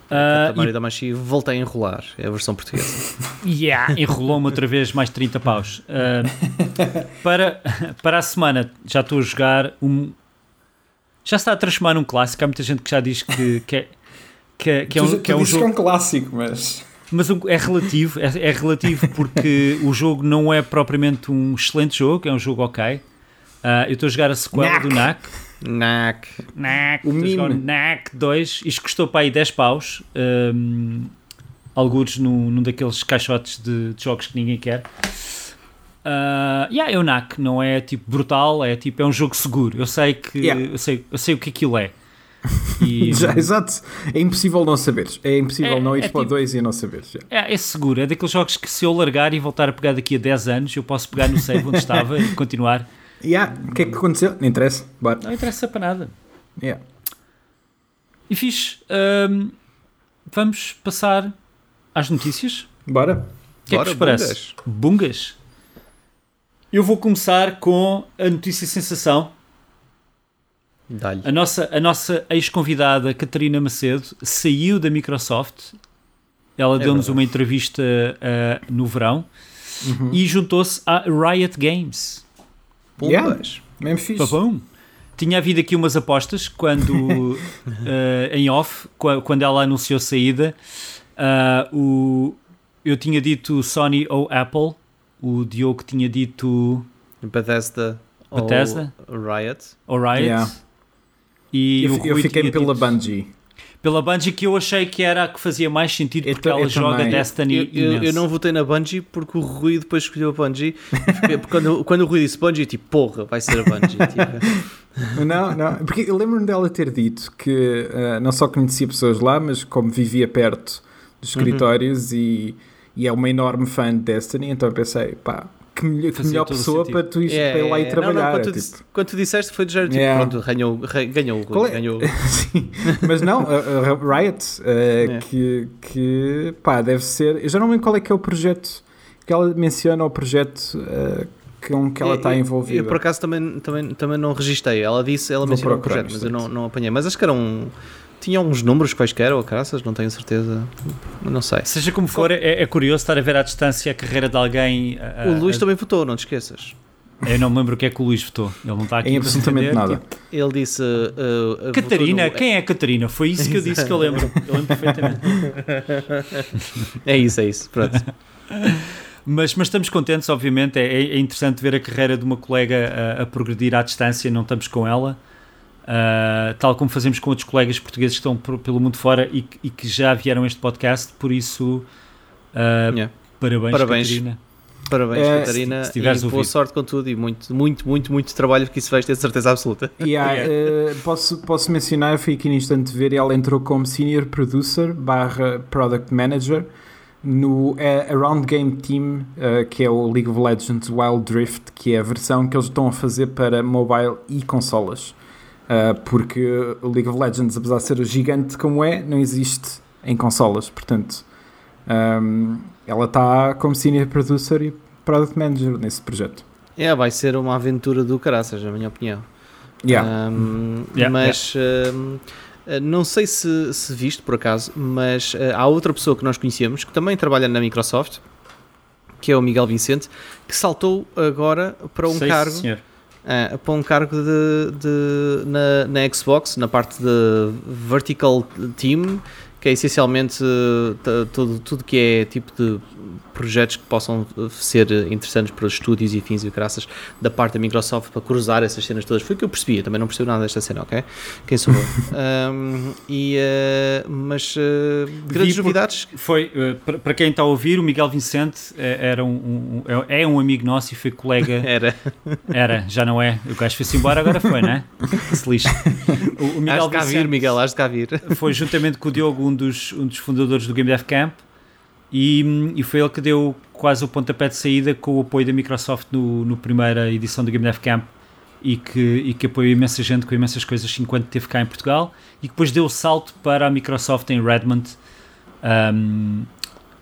Yeah. Uh, da Machi volta a enrolar, é a versão portuguesa. Yeah, enrolou-me outra vez mais 30 paus. Uh, para, para a semana já estou a jogar um. Já está a transformar num clássico. Há muita gente que já diz que, que, é, que, é, que é um, que é um jogo. Que é um clássico, mas. Mas é relativo, é, é relativo porque o jogo não é propriamente um excelente jogo, é um jogo ok. Uh, eu estou a jogar a sequela do NAC. NAC. NAC. O mimo. NAC 2. Isto custou para aí 10 paus. Um, alguns num, num daqueles caixotes de, de, jogos que ninguém quer. Uh, yeah, é o NAC, não é tipo brutal, é tipo é um jogo seguro. Eu sei que yeah. eu, sei, eu sei o que aquilo é. E, já, exato, é impossível não saberes. É impossível é, não ir é para o 2 tipo, e não saberes. Já. É, é seguro, é daqueles jogos que se eu largar e voltar a pegar daqui a 10 anos, eu posso pegar no save onde estava e continuar Yeah. O que é que aconteceu? Não interessa. Bora. Não interessa para nada. Yeah. E fixe. Um, vamos passar às notícias. Bora. O que Bora, é que vos parece? Bungas. bungas. Eu vou começar com a notícia sensação. A nossa, a nossa ex-convidada, Catarina Macedo, saiu da Microsoft. Ela é deu-nos uma entrevista uh, no verão uhum. e juntou-se à Riot Games. Pumbas. Yeah, mesmo fixe. Tinha havido aqui umas apostas quando, uh, em off, quando ela anunciou saída. Uh, o, eu tinha dito Sony ou Apple, o Diogo tinha dito Bethesda, Bethesda ou Riot. Ou Riot. Yeah. E eu, eu fiquei pela dito, Bungie. Pela Bungie que eu achei que era a que fazia mais sentido porque eu, ela joga também. Destiny eu, eu, eu, não votei na Bungie porque o Rui depois escolheu a Bungie. Porque, quando, quando o Rui disse Bungie, tipo, porra, vai ser a Bungie. Tipo. Não, não, porque eu lembro-me dela ter dito que uh, não só conhecia pessoas lá, mas como vivia perto dos uhum. escritórios uhum. e, e é uma enorme fã de Destiny, então eu pensei, pá, que melhor, que melhor pessoa para tu ir, yeah, para ir lá e trabalhar. Não, não, quando, tu, tipo... quando tu disseste foi de jeito, tipo, yeah. pronto, ganhou, ganhou, é? ganhou. Sim, mas não, a, a Riot, uh, que, que pá, deve ser. Eu já não lembro qual é que é o projeto que ela menciona, o projeto uh, com que ela está envolvida. Eu, por acaso também, também, também não registrei. Ela disse, ela mencionou o projeto, mas eu não, não apanhei. Mas acho que era um tinha uns números quaisquer ou caraças, não tenho certeza, não sei. Seja como for, é, é, curioso estar a ver à distância a carreira de alguém. A, a, o Luís também votou, não te esqueças. Eu não me lembro o que é que o Luís votou. Ele não está aqui. Em absolutamente nada. Ele disse. Uh, uh, Catarina, no... quem é Catarina? Foi isso que eu disse que eu lembro. Eu lembro perfeitamente. é isso, é isso. Pronto. Mas, mas estamos contentes, obviamente. É, é interessante ver a carreira de uma colega a, a progredir à distância, não estamos com ela. Uh, tal como fazemos com outros colegas portugueses que estão por, pelo mundo fora e, e, que já vieram a este podcast, por isso uh, yeah. parabéns, parabéns, Catarina. Parabéns, é, Catarina, se, se e boa sorte com tudo e muito, muito, muito, muito trabalho que isso vais ter certeza absoluta. Yeah, yeah. Uh, posso, posso mencionar, eu fui aqui no instante ver, ela entrou como Senior Producer barra Product Manager no uh, Around Game Team, uh, que é o League of Legends Wild Drift, que é a versão que eles estão a fazer para mobile e consolas. Uh, porque o League of Legends, apesar de ser gigante como é, não existe em consolas. Portanto, um, ela está como Senior Producer e Product Manager nesse projeto. É, vai ser uma aventura do caraças, na minha opinião. Yeah. Um, yeah mas yeah. Um, não sei se, se viste por acaso, mas uh, há outra pessoa que nós conhecemos que também trabalha na Microsoft, que é o Miguel Vicente, que saltou agora para um sei, cargo. Senhor uh, para um cargo de, de na, na, Xbox, na parte de Vertical Team, que é essencialmente uh, tudo, tudo que é tipo de projetos que possam eh, ser interessantes para os estúdios e fins e graças da parte da Microsoft para cruzar essas cenas todas. Foi o que eu percebi, eu também não percebo nada desta cena, ok? Quem sou eu? um, e, uh, mas uh, grandes novidades. Foi, uh, para quem está a ouvir, o Miguel Vicente era um, um, é um amigo nosso e foi colega. era. Era, já não é. O gajo foi-se embora, agora foi, não é? Se lixa. O, o Miguel has de cá Vicente vir, Miguel, de cá vir. Foi juntamente com o Diogo, um dos, um dos fundadores do Game Dev Camp e, e, foi ele que deu quase o pontapé de saída com o apoio da Microsoft no, no primeira edição do Game Dev Camp e que, e que apoiou imensa gente com imensas coisas enquanto esteve cá em Portugal e que depois deu o salto para a Microsoft em Redmond um,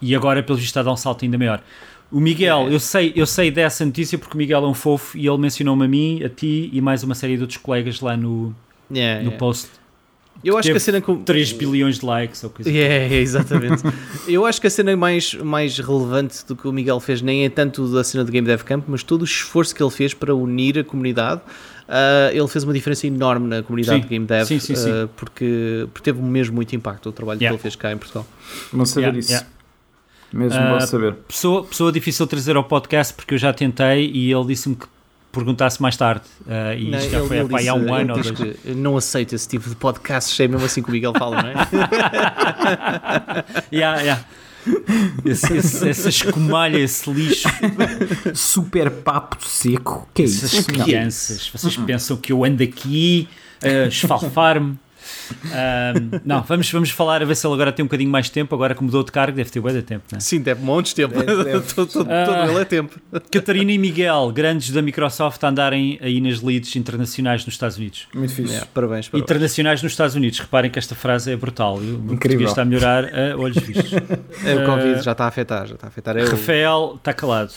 e agora pelo visto está a dar um salto ainda maior. O Miguel, é. eu, sei, eu sei dessa notícia porque o Miguel é um fofo e ele mencionou-me a mim, a ti e mais uma série de outros colegas lá no, yeah, no yeah. post eu acho que a cena com 3 bilhões de likes ou coisa yeah, assim. exatamente. eu acho que a cena mais, mais relevante do que o Miguel fez nem é tanto da cena do Game Dev Camp, mas todo o esforço que ele fez para unir a comunidade. Uh, ele fez uma diferença enorme na comunidade sim. de Game Dev sim, sim, uh, porque, porque teve mesmo muito impacto o trabalho yeah. que ele fez cá em Portugal. Vamos saber yeah, isso. Yeah. Mesmo uh, saber. Pessoa, pessoa difícil trazer ao podcast porque eu já tentei e ele disse-me que perguntasse mais tarde. Uh, e não, já foi disse, há um ano ou dois. não aceito esse tipo de podcast, é mesmo assim que o Miguel fala, não é? yeah, yeah. Esse, esse, essa escumalha, esse lixo. Super papo seco. Que é Essas isso? crianças, vocês pensam que eu ando aqui a esfalfar-me? Um, não, vamos, vamos falar, a ver se ele agora tem um bocadinho mais tempo. Agora que mudou de cargo, deve ter bem de tempo, não é? Sim, deve montes de tempo. Deve, deve. todo, todo, uh, ele é tempo. Catarina e Miguel, grandes da Microsoft, a andarem aí nas leads internacionais nos Estados Unidos. Muito fixe. Yeah, parabéns, parabéns. Internacionais nos Estados Unidos. Reparem que esta frase é brutal. O Incrível. está a melhorar a olhos vistos. É, o Covid uh, já está a afetar. Já está a afetar. É Rafael está calado.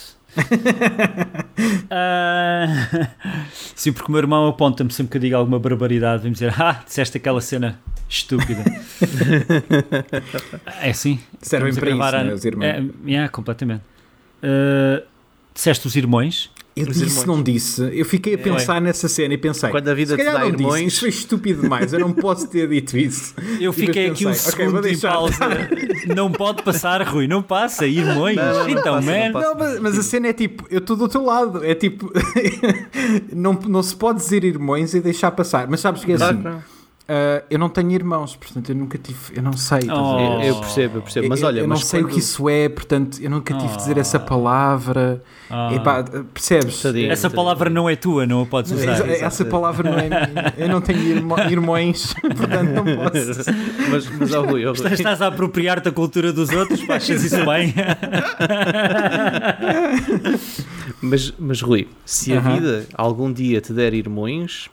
Uh, sim, porque o meu irmão aponta-me sempre que eu digo alguma barbaridade, vem dizer, ah, disseste aquela cena estúpida. é assim. Servem para isso, a... né, os irmãos. É, é completamente. Uh, disseste os irmãos? Eu disse, irmãos. não disse. Eu fiquei a pensar é. nessa cena e pensei. Quando a vida te dá irmãos. Disse, isso foi estúpido demais. Eu não posso ter dito isso. Eu fiquei aqui um okay, segundo em pausa. não pode passar, Rui. Não passa. Irmãos. Não, não, então, não man. Não, mas, mas, a cena é tipo. Eu estou do outro lado. É tipo. não, não se pode dizer irmãos e deixar passar. Mas sabes que é assim. Uh, eu não tenho irmãos, portanto eu nunca tive, eu não sei. Oh. Eu percebo, eu percebo, mas olha, eu, eu não sei quando... o que isso é, portanto eu nunca tive oh. de dizer essa palavra. Oh. Epá, percebes? Tadinho, essa tadinho. palavra não é tua, não a podes usar. Essa palavra não é minha. Eu não tenho irmãos, portanto não posso. mas, mas oh, Rui, oh, Rui. Estás a apropriar-te da cultura dos outros, achas isso bem? mas, mas Rui, se a uh -huh. vida algum dia te der irmãos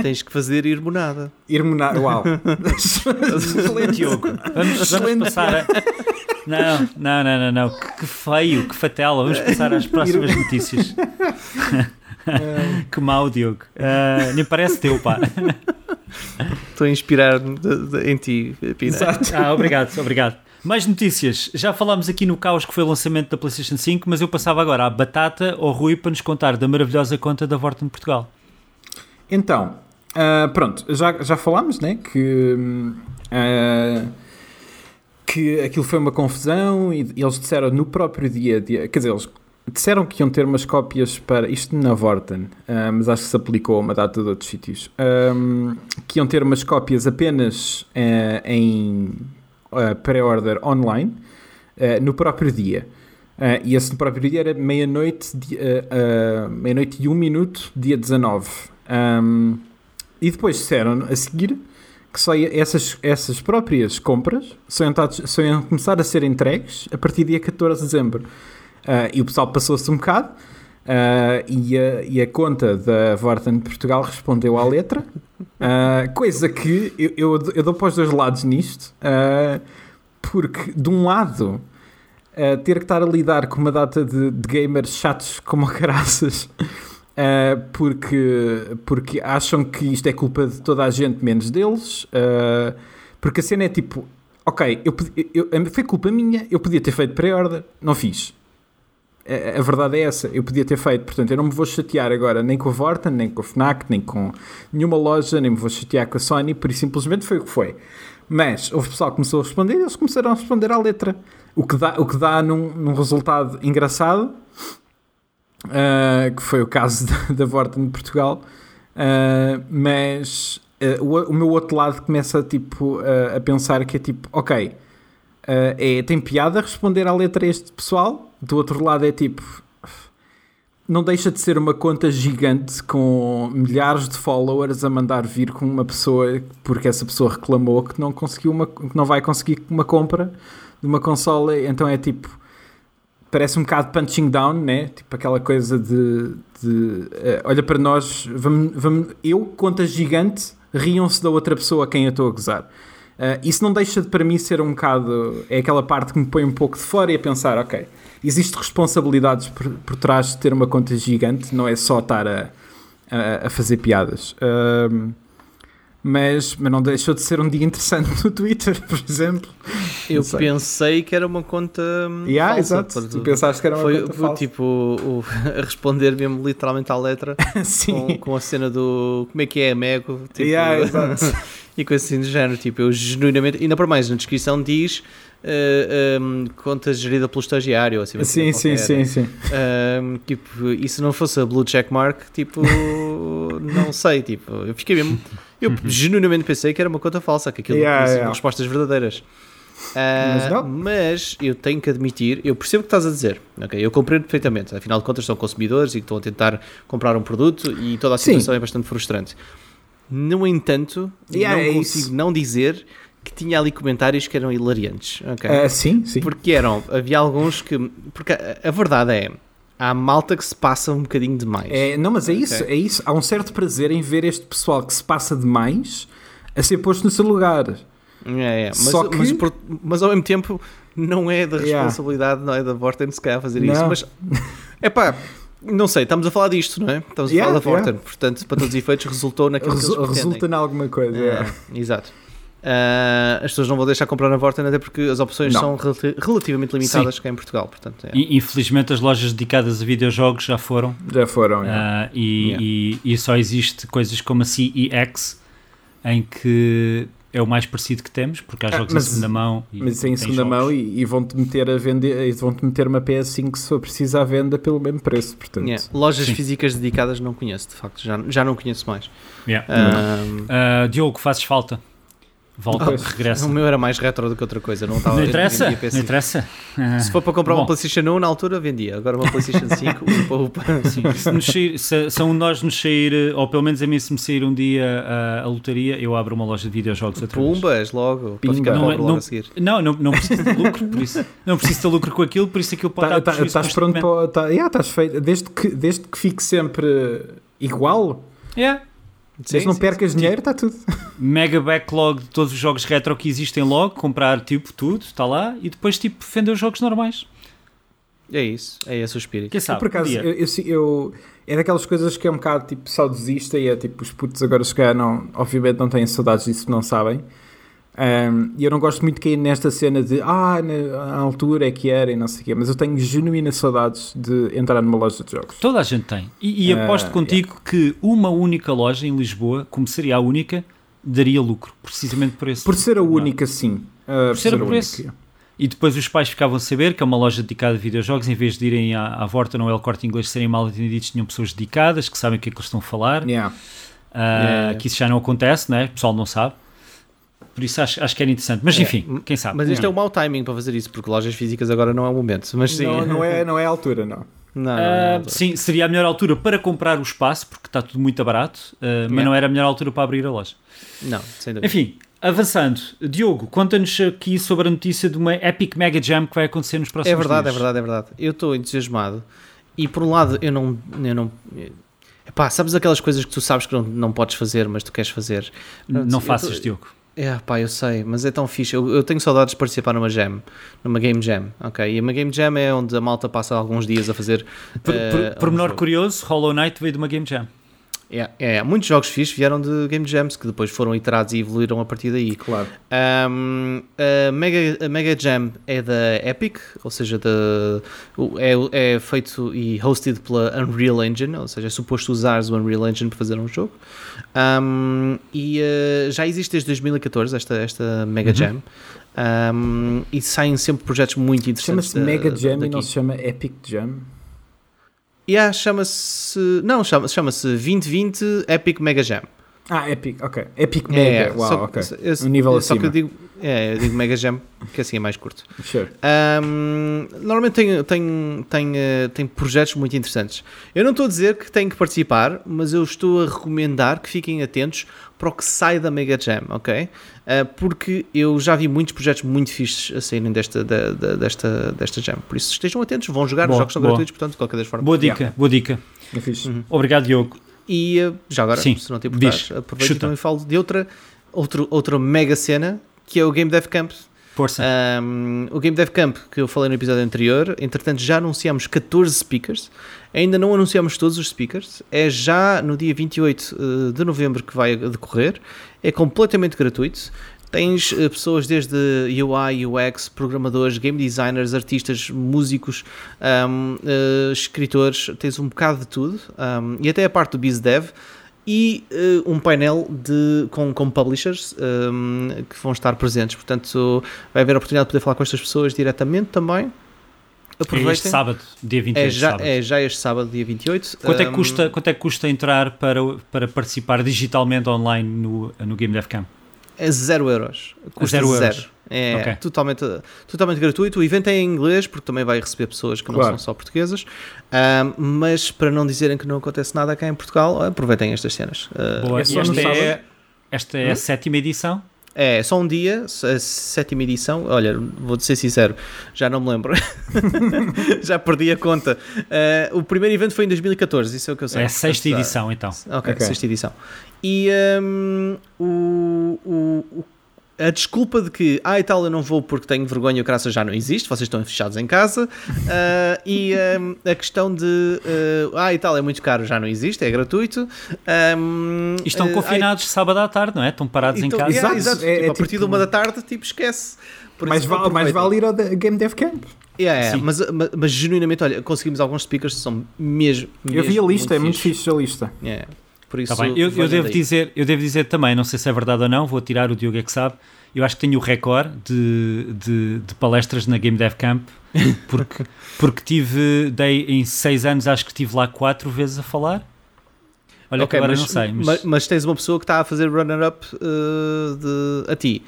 Tens que fazer irmonada. Irmonada, uau. Excelente, Diogo. Vamos, vamos passar a... Não, não, não, não, não. Que feio, que fatela. Vamos passar às próximas notícias. que mau, Diogo. Uh, nem parece teu, pá. Estou a inspirar em ti, Pina. Exato. Ah, obrigado, obrigado. Mais notícias. Já falámos aqui no caos que foi o lançamento da PlayStation 5, mas eu passava agora à Batata ou Rui para nos contar da maravilhosa conta da Vorten Portugal. Então, Uh, pronto, já, já falámos, né? Que, uh, que aquilo foi uma confusão e, e, eles disseram no próprio dia, dia, quer dizer, eles disseram que iam ter umas cópias para, isto na Vorten, uh, mas acho que se aplicou a uma data de outros sítios, que iam ter umas cópias apenas em pré-order online no próprio dia. Uh, e esse próprio dia era meia-noite uh, uh, meia-noite e um minuto, dia 19. Um, e depois disseram a seguir que só essas, essas próprias compras só iam, só iam começar a ser entregues a partir do dia 14 de dezembro. Uh, e o pessoal passou-se um bocado uh, e, a, e a conta da Vorten de Portugal respondeu à letra, uh, coisa que eu, eu, eu, dou para os dois lados nisto, porque de um lado ter que estar a lidar com uma data de, de gamers chatos como caraças Uh, porque, porque acham que isto é culpa de toda a gente, menos deles. Uh, porque a cena é tipo: ok, eu, eu, foi culpa minha, eu podia ter feito pré-order, não fiz. A, a, verdade é essa, eu podia ter feito. Portanto, eu não me vou chatear agora nem com a Vorten, nem com a Fnac, nem com nenhuma loja, nem me vou chatear com a Sony, por simplesmente foi o que foi. Mas houve pessoal que começou a responder e eles começaram a responder à letra. O que dá, o que dá num, num resultado engraçado uh, que foi o caso da, da de Portugal, uh, mas uh, o, o, meu outro lado começa tipo, a pensar que é tipo, ok, é, tem piada responder à letra este pessoal, do outro lado é tipo, não deixa de ser uma conta gigante com milhares de followers a mandar vir com uma pessoa porque essa pessoa reclamou que não conseguiu uma, que não vai conseguir uma compra de uma consola, então é tipo parece um bocado punching down, né? Tipo aquela coisa de, de uh, olha para nós, vamos, vamos, eu, conta gigante, riam-se da outra pessoa a quem eu estou a gozar. Uh, isso não deixa de, para mim ser um bocado. É aquela parte que me põe um pouco de fora e a pensar: ok, existe responsabilidades por, por trás de ter uma conta gigante, não é só estar a, a, a fazer piadas. Uh, mas, mas não deixou de ser um dia interessante no Twitter, por exemplo. Eu pensei que era uma conta hum, yeah, falsa. Exato. Tu pensaste que era uma Foi, conta falsa. Tipo, o, a responder mesmo literalmente à letra com, com, a cena do como é que é, Mego. Tipo, yeah, exato. e coisa assim do género. Tipo, eu genuinamente, ainda por mais, na descrição diz uh, um, conta gerida pelo estagiário. Assim, sim, sim, sim, sim. Um, tipo, e se não fosse a Blue Checkmark, tipo, não sei, tipo, eu fiquei mesmo eu uhum. genuinamente pensei que era uma conta falsa, que aquilo yeah, yeah. respostas verdadeiras. Uh, mas, mas, eu tenho que admitir, eu percebo o que estás a dizer, ok? Eu compreendo perfeitamente, afinal de contas são consumidores e estão a tentar comprar um produto e toda a situação Sim. é bastante frustrante. No entanto, yeah, não é consigo isso. não dizer que tinha ali comentários que eram hilariantes, ok? Uh, sim, sim. Porque eram, havia alguns que, porque a, a verdade é, há malta que se passa um bocadinho demais. É, não, mas é okay. isso, é isso. Há um certo prazer em ver este pessoal que se passa demais a ser posto no seu lugar. É, é. Mas, Só que... mas, por, mas, ao mesmo tempo não é da responsabilidade, yeah. não é da Vorten se calhar fazer não. isso, mas é pá. Não sei, estamos a falar disto, não é? Estamos a yeah, falar da Fortune, yeah. portanto, para todos os efeitos, resultou naquilo Resu que Resulta em alguma coisa, é. Exato. Uh, as pessoas não vão deixar comprar na Vorten até porque as opções não. são rel relativamente limitadas Sim. cá em Portugal. Portanto, é. Infelizmente as lojas dedicadas a videojogos já foram. Já foram, uh, e, yeah. e, e, só existe coisas como a CEX em que é o mais parecido que temos, porque há ah, jogos mas, em segunda mão. E mas em segunda jogos. mão e, e vão-te meter a vender, vão-te meter uma PS5 se for preciso à venda pelo mesmo preço. Portanto. Yeah. Lojas Sim. físicas dedicadas não conheço, de facto, já, já não conheço mais. Yeah. Uh, Diogo, fazes falta? Volta, oh, regressa. O meu era mais retro do que outra coisa. Não, estava, não interessa, não interessa. Se for para comprar Bom. uma PlayStation 1 na altura, vendia. Agora uma PlayStation 5, upa, upa. Sim, se, nos sair, se, se um de nós nos sair, ou pelo menos a mim se me sair um dia a, a lotaria, eu abro uma loja de videojogos outra Pumbas, logo, Pimba. para ficar não, é- não, a seguir. Não, não, não preciso de lucro, por isso. Não preciso ter lucro com aquilo, por isso aquilo pode tá, estar tá, Estás pronto para... Tá, yeah, estás feito. Desde que, desde que fique sempre igual... Yeah. Se não percas sim, dinheiro, está tudo. Mega backlog de todos os jogos retro que existem logo, comprar tipo tudo, está lá, e depois tipo vender os jogos normais. É isso, é esse o espírito. Quem sabe? Por acaso, eu, eu, eu, é daquelas coisas que é um bocado tipo saudosista e é tipo os putos agora chegar, não, obviamente não têm saudades disso, não sabem. Um, e eu não gosto muito de cair nesta cena de ah, na altura é que era e não sei o quê, mas eu tenho genuínas saudades de entrar numa loja de jogos. Toda a gente tem. E, e uh, aposto contigo yeah. que uma única loja em Lisboa, como seria a única, daria lucro, precisamente por esse. Por ser a única, sim. Uh, por, por, ser, por esse. E depois os pais ficavam a saber que é uma loja dedicada a videojogos, em vez de irem à, à Vorta no El Corte Inglês serem mal atendidos, tinham pessoas dedicadas que sabem o que é que eles estão a falar. Yeah. Uh, yeah. Que isso já não acontece, né? o pessoal não sabe. Por isso acho, acho que era interessante. Mas é, enfim, é. quem sabe. Mas isto é um mau timing para fazer isso, porque lojas físicas agora não é o momento. Mas sim. Não, não, é, não é a altura, não. Não, não é uh, sim, seria a melhor altura para comprar o espaço, porque está tudo muito barato, uh, mas não era a melhor altura para abrir a loja. Não, sem dúvida. Enfim, avançando, Diogo, conta-nos aqui sobre a notícia de uma Epic Mega Jam que vai acontecer nos próximos dias. É verdade, dias. é verdade, é verdade. Eu estou entusiasmado e por um lado eu não. Eu não Epá, sabes aquelas coisas que tu sabes que não, não podes fazer, mas tu queres fazer? Não, não faças, tô, Diogo. É, pá, eu sei, mas é tão fixe. Eu, eu, tenho saudades de participar numa jam, numa game jam, ok? E uma game jam é onde a malta passa alguns dias a fazer. Por, uh, por menor curioso, Hollow Knight veio de uma game jam. É, é, muitos jogos fixos vieram de Game Jams que depois foram iterados e evoluíram a partir daí. Claro. Um, a, Mega, a Mega Jam é da Epic, ou seja, da, é, é feito e hosted pela Unreal Engine, ou seja, é suposto usar o Unreal Engine para fazer um jogo. Um, e uh, já existe desde 2014 esta, esta Mega uhum. Jam. Um, e saem sempre projetos muito interessantes. Chama-se Mega Jam daqui. e não se chama Epic Jam? Yeah, chama-se. Não, chama-se chama 2020 Epic Mega Jam. Ah, Epic, ok. Epic Mega, é, uau, só, ok. Eu, um nível só acima. que eu digo, é, eu digo Mega Jam, que assim é mais curto. Sure. Um, normalmente tem, tem, tem, uh, tem projetos muito interessantes. Eu não estou a dizer que tenho que participar, mas eu estou a recomendar que fiquem atentos para o que sai da Mega Jam, ok? Uh, porque eu já vi muitos projetos muito fixes a saírem desta, da, da, desta, desta Jam. Por isso estejam atentos, vão jogar, boa, os jogos são gratuitos, portanto, de qualquer forma. Boa dica, yeah. boa dica. É fixe. Uhum. Obrigado, Diogo. E uh, já agora, Sim, se não te importares, aproveito e também falo de outra, outra, outra mega cena que é o Game Dev Camp. Força. Um, o Game Dev Camp que eu falei no episódio anterior, entretanto já anunciamos 14 speakers, ainda não anunciamos todos os speakers, é já no dia 28 eh, de novembro que vai decorrer, é completamente gratuito. Tens uh, pessoas desde UI, UX, programadores, game designers, artistas, músicos, um, uh, escritores, tens um bocado de tudo, um, e até a parte do BizDev e uh, um painel de, com, com publishers um, que vão estar presentes. Portanto, vai haver a oportunidade de poder falar com estas pessoas diretamente também. Aproveitem. É este sábado, dia 28. É já, é já este sábado, dia 28. Quanto, um, é, que custa, quanto é que custa entrar para, para participar digitalmente online no, no Game Dev Camp? É 0 euros. Custa zero. zero. É okay. totalmente, totalmente gratuito. O evento é em inglês, porque também vai receber pessoas que não claro. são só portuguesas. Um, mas para não dizerem que não acontece nada cá em Portugal, aproveitem estas cenas. Uh, Boa. É esta, é, esta é hum? a sétima edição? É, só um dia, a sétima edição. Olha, vou ser sincero, já não me lembro. já perdi a conta. Uh, o primeiro evento foi em 2014, isso é o que eu sei. É a sexta edição, então. Ok, okay. sexta edição. E um, o, o, a desculpa de que, ah, e tal, eu não vou porque tenho vergonha, o graça já não existe, vocês estão fechados em casa, uh, e um, a questão de, uh, ah, e tal, é muito caro, já não existe, é gratuito. Um, e estão confinados sábado à tarde, não é? Estão parados então, em casa. Yeah, exato, é, tipo, é, a partir tipo, de uma da tarde, tipo, esquece. Por mais, vale, mais vale ir ao Game Dev Camp. Yeah, yeah, mas, mas, mas, genuinamente, olha, conseguimos alguns speakers que são mesmo. mesmo eu vi a lista, é muito fixe a lista. Yeah. Por isso, tá eu, eu devo dizer, eu devo dizer também, não sei se é verdade ou não, vou tirar o Diogo é que sabe. Eu acho que tenho o recorde de, de, de palestras na Game Dev Camp, porque, porque tive, dei em seis anos, acho que estive lá quatro vezes a falar. Olha, okay, agora mas, não sei. Mas... mas... Tens uma pessoa que está a fazer runner-up uh, a ti.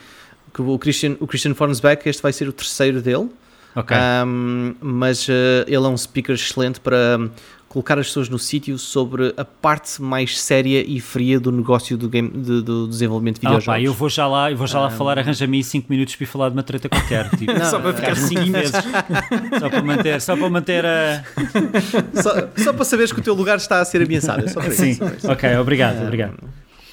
O Christian, o Christian Fornsbeck, este vai ser o terceiro dele. Okay. Um, mas uh, ele é um speaker excelente para colocar as pessoas no sítio sobre a parte mais séria e fria do negócio do, game, de, do desenvolvimento de videojogos. Ah, pá, eu vou já lá, eu vou já lá falar, arranja-me 5 minutos para ir falar de uma treta qualquer. Tipo, não, só para ficar 5 meses. só para manter, só para manter a. Só, só, para saberes que o teu lugar está a ser ameaçado. É só para Sim, isso, ok, obrigado, obrigado.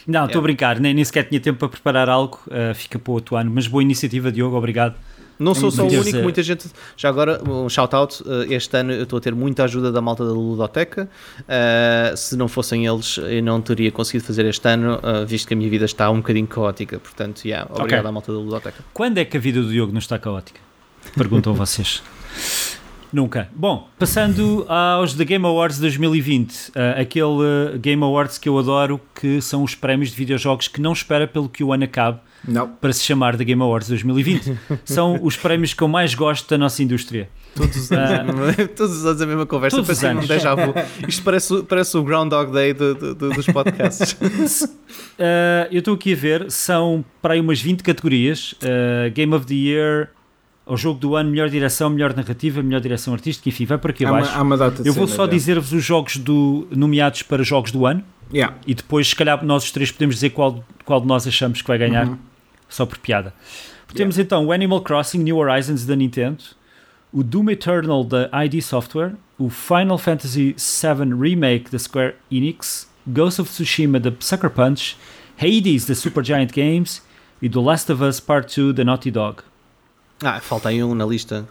Não, estou é. a brincar, nem, nem sequer tinha tempo para preparar algo, uh, fica para o outro ano, mas boa iniciativa, Diogo, obrigado. Não sou só o único, muita gente. Já agora, um shout-out. Eh, este ano eu estou a ter muita ajuda da malta da Ludoteca. Uh, se não fossem eles, eu não teria conseguido fazer este ano, uh, visto que a minha vida está um bocadinho caótica. Portanto, yeah, obrigado okay. à malta da Ludoteca. Quando é que a vida do Diogo não está caótica? Perguntam vocês. Nunca. Bom, passando aos The Game Awards 2020, uh, aquele Game Awards que eu adoro, que são os prémios de videojogos que não espera pelo que o ano acabe não. para se chamar The Game Awards 2020. São os prémios que eu mais gosto da nossa indústria. Todos os anos, uh, todos os anos a mesma conversa, todos os anos. Um déjà vu. Isto parece, parece o Groundhog Day de, de, dos podcasts. uh, eu estou aqui a ver, são para aí umas 20 categorias: uh, Game of the Year, o jogo do ano, melhor direção, melhor narrativa, melhor direção artística, enfim, vai para aqui abaixo. Há uma, há uma eu vou só dizer-vos os jogos do, nomeados para jogos do ano. Yeah. E depois, se calhar, nós os três podemos dizer qual, qual de nós achamos que vai ganhar. Uhum só por piada. Yeah. Temos então o Animal Crossing New Horizons da Nintendo, o Doom Eternal da ID Software, o Final Fantasy VII Remake da Square Enix, Ghost of Tsushima da Sucker Punch, Hades da Supergiant Games e The Last of Us Part 2 da Naughty Dog. Ah, falta aí um na lista.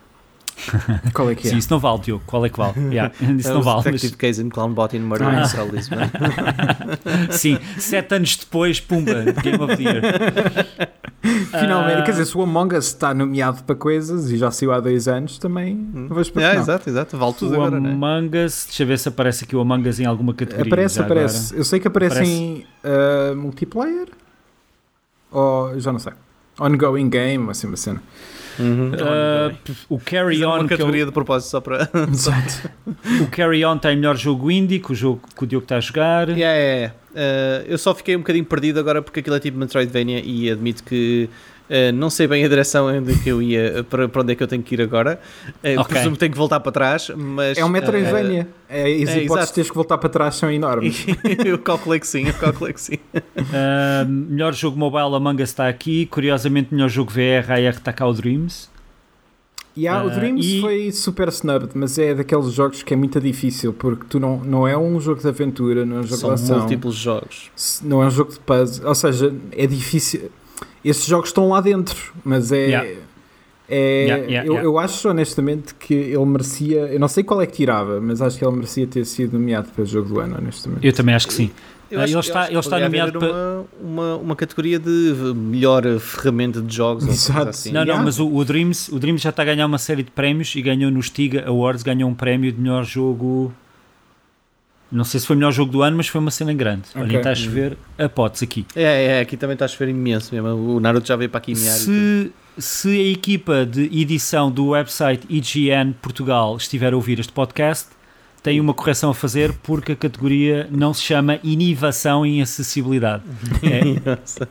Qual é que é? Sim, isso não vale, Diogo. Qual é que vale? Yeah, isso é não vale. Detective mas... Case in Clownbot in Murder ah. in Cell Sim, sete anos depois, pumba, Game of the Year. Finalmente, uh... quer dizer, se o Among Us está nomeado para coisas e já saiu há dois anos, também hum. não vejo para yeah, Exato, exato, vale tudo o agora, né? Among Us, deixa eu ver se aparece aqui o Among Us em alguma categoria. Aparece, aparece. Agora. Eu sei que aparece, aparece. em uh, multiplayer ou já não sei. Ongoing game, assim uma cena. Uhum. Uh, o Carry On. Uma categoria eu... de propósito só para. o Carry On tem melhor jogo indie, que o jogo que o Diogo está a jogar. Yeah, yeah, yeah. Uh, eu só fiquei um bocadinho perdido agora porque aquilo é tipo Metroidvania e admito que Uh, não sei bem a direção onde que eu ia, para, para onde é que eu tenho que ir agora. Uh, okay. Presumo que tenho que voltar para trás, mas... É um Metroidvania. Uh, é, as é, hipóteses de teres que voltar para trás são enormes. eu calculei que sim, eu calculei que sim. Uh, melhor jogo mobile, Among Us está aqui. Curiosamente, melhor jogo VR, AR está cá o Dreams. Yeah, uh, o Dreams e... foi super snubbed, mas é daqueles jogos que é muito difícil porque tu não, não é um jogo de aventura, não é um jogo São de ação. múltiplos jogos. Não é um jogo de puzzle, ou seja, é difícil esses jogos estão lá dentro, mas é. Yeah. É, yeah, yeah, eu, eu, acho honestamente que ele merecia. Eu não sei qual é que tirava, mas acho que ele merecia ter sido nomeado para o jogo do ano, honestamente. Eu também acho que sim. Eu ah, acho, ele está, ele está nomeado para. Uma, uma, uma, categoria de melhor ferramenta de jogos. Exato. Assim. Não, não, mas o, o, Dreams, o Dreams já está a ganhar uma série de prémios e ganhou no Stiga Awards ganhou um prémio de melhor jogo não sei se foi o melhor jogo do ano, mas foi uma cena grande. Okay. Olha, está a chover a potes aqui. É, é, aqui também está a chover imenso mesmo. O Naruto já veio para aqui mear. Se, se a equipa de edição do website IGN Portugal estiver a ouvir este podcast, tem uma correção a fazer porque a categoria não se chama inovação em acessibilidade.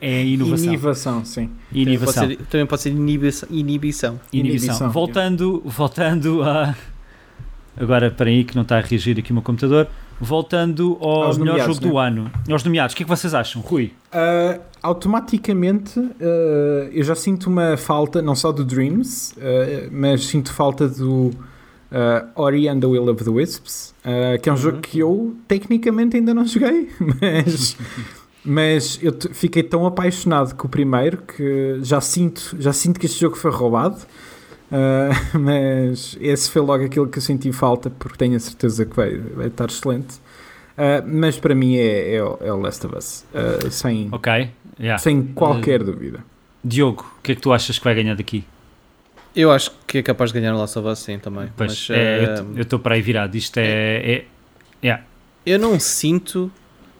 É, é inovação. Inovação, sim. Inovação. Também pode ser, também pode ser inibição. inibição. inibição. Voltando, voltando a. Agora, para aí que não está a reagir aqui o meu computador. Voltando ao Aos melhor jogo né? do ano, aos nomeados, o que é que vocês acham, Rui? Uh, automaticamente uh, eu já sinto uma falta, não só do Dreams, uh, mas sinto falta do Ori and the Will of the Wisps, que é um uhum. jogo que eu tecnicamente ainda não joguei, mas Mas eu fiquei tão apaixonado com o primeiro que já sinto, já sinto que este jogo foi roubado. Uh, mas esse foi logo aquilo que eu senti falta, porque tenho a certeza que vai, vai estar excelente. Uh, mas para mim é, é, é, o Last of Us, uh, sem, okay. yeah. sem qualquer dúvida. Diogo, o que é que tu achas que vai ganhar daqui? Eu acho que é capaz de ganhar o Last of Us, sim, também. Pois, mas, é, eu estou para aí virado. Isto é, é, é yeah. Eu não sinto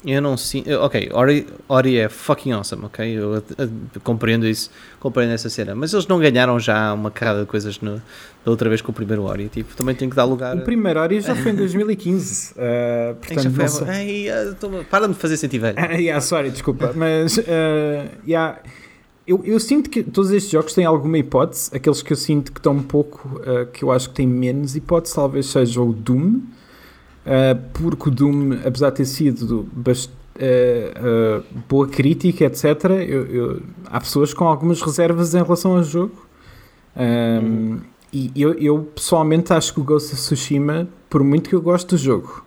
eu não sinto. Ok, Ori, Ori é fucking awesome, ok? Eu, eu, eu, compreendo isso, compreendo essa cena. Mas eles não ganharam já uma carrada de coisas no, da outra vez com o primeiro Ori. Tipo, também tem que dar lugar. O primeiro Ori já foi em 2015. uh, portanto, já foi, Ai, tô, para de me fazer sentir velho. Uh, yeah, sorry, desculpa. Mas, uh, yeah, eu, eu sinto que todos estes jogos têm alguma hipótese. Aqueles que eu sinto que estão um pouco, uh, que eu acho que têm menos hipótese, talvez seja o Doom. Uh, porque o Doom, apesar de ter sido bast- uh, uh, boa crítica, etc., eu, eu, há pessoas com algumas reservas em relação ao jogo. Um, uhum. E eu, eu, pessoalmente acho que o Ghost of Tsushima, por muito que eu goste do jogo,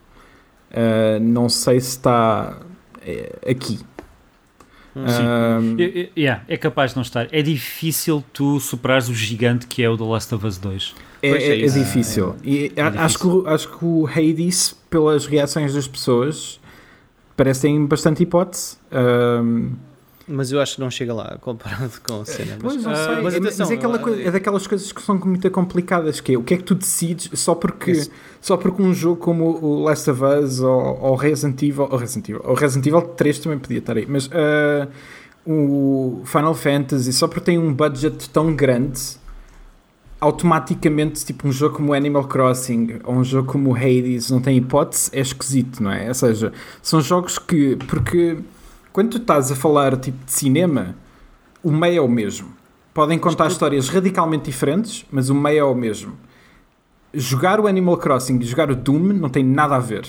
não sei se está aqui. Um, é, yeah, é capaz de não estar. É difícil tu superares o gigante que é o The Last of Us 2. É, é, é, difícil. Ah, e é acho, difícil. Que, acho que o Hades, pelas reações das pessoas, parece que tem bastante hipótese. Um, mas eu acho que não chega lá comparado com a cena. Pois, mas, não sei. Uh, mas, atenção, mas é, aquela coisa, é daquelas coisas que são muito complicadas, que é o que é que tu decides só porque, só porque um jogo como o Last of Us ou, ou Resident Evil, ou Resident Evil, ou Resident Evil 3 também podia estar aí, mas uh, o Final Fantasy, só porque tem um budget tão grande, automaticamente, tipo um jogo como Animal Crossing ou um jogo como Hades não tem hipótese, é esquisito, não é? Ou seja, são jogos que, porque quando tu estás a falar tipo de cinema, o meio é o mesmo. Podem contar histórias radicalmente diferentes, mas o meio é o mesmo. Jogar o Animal Crossing e jogar o Doom não tem nada a ver.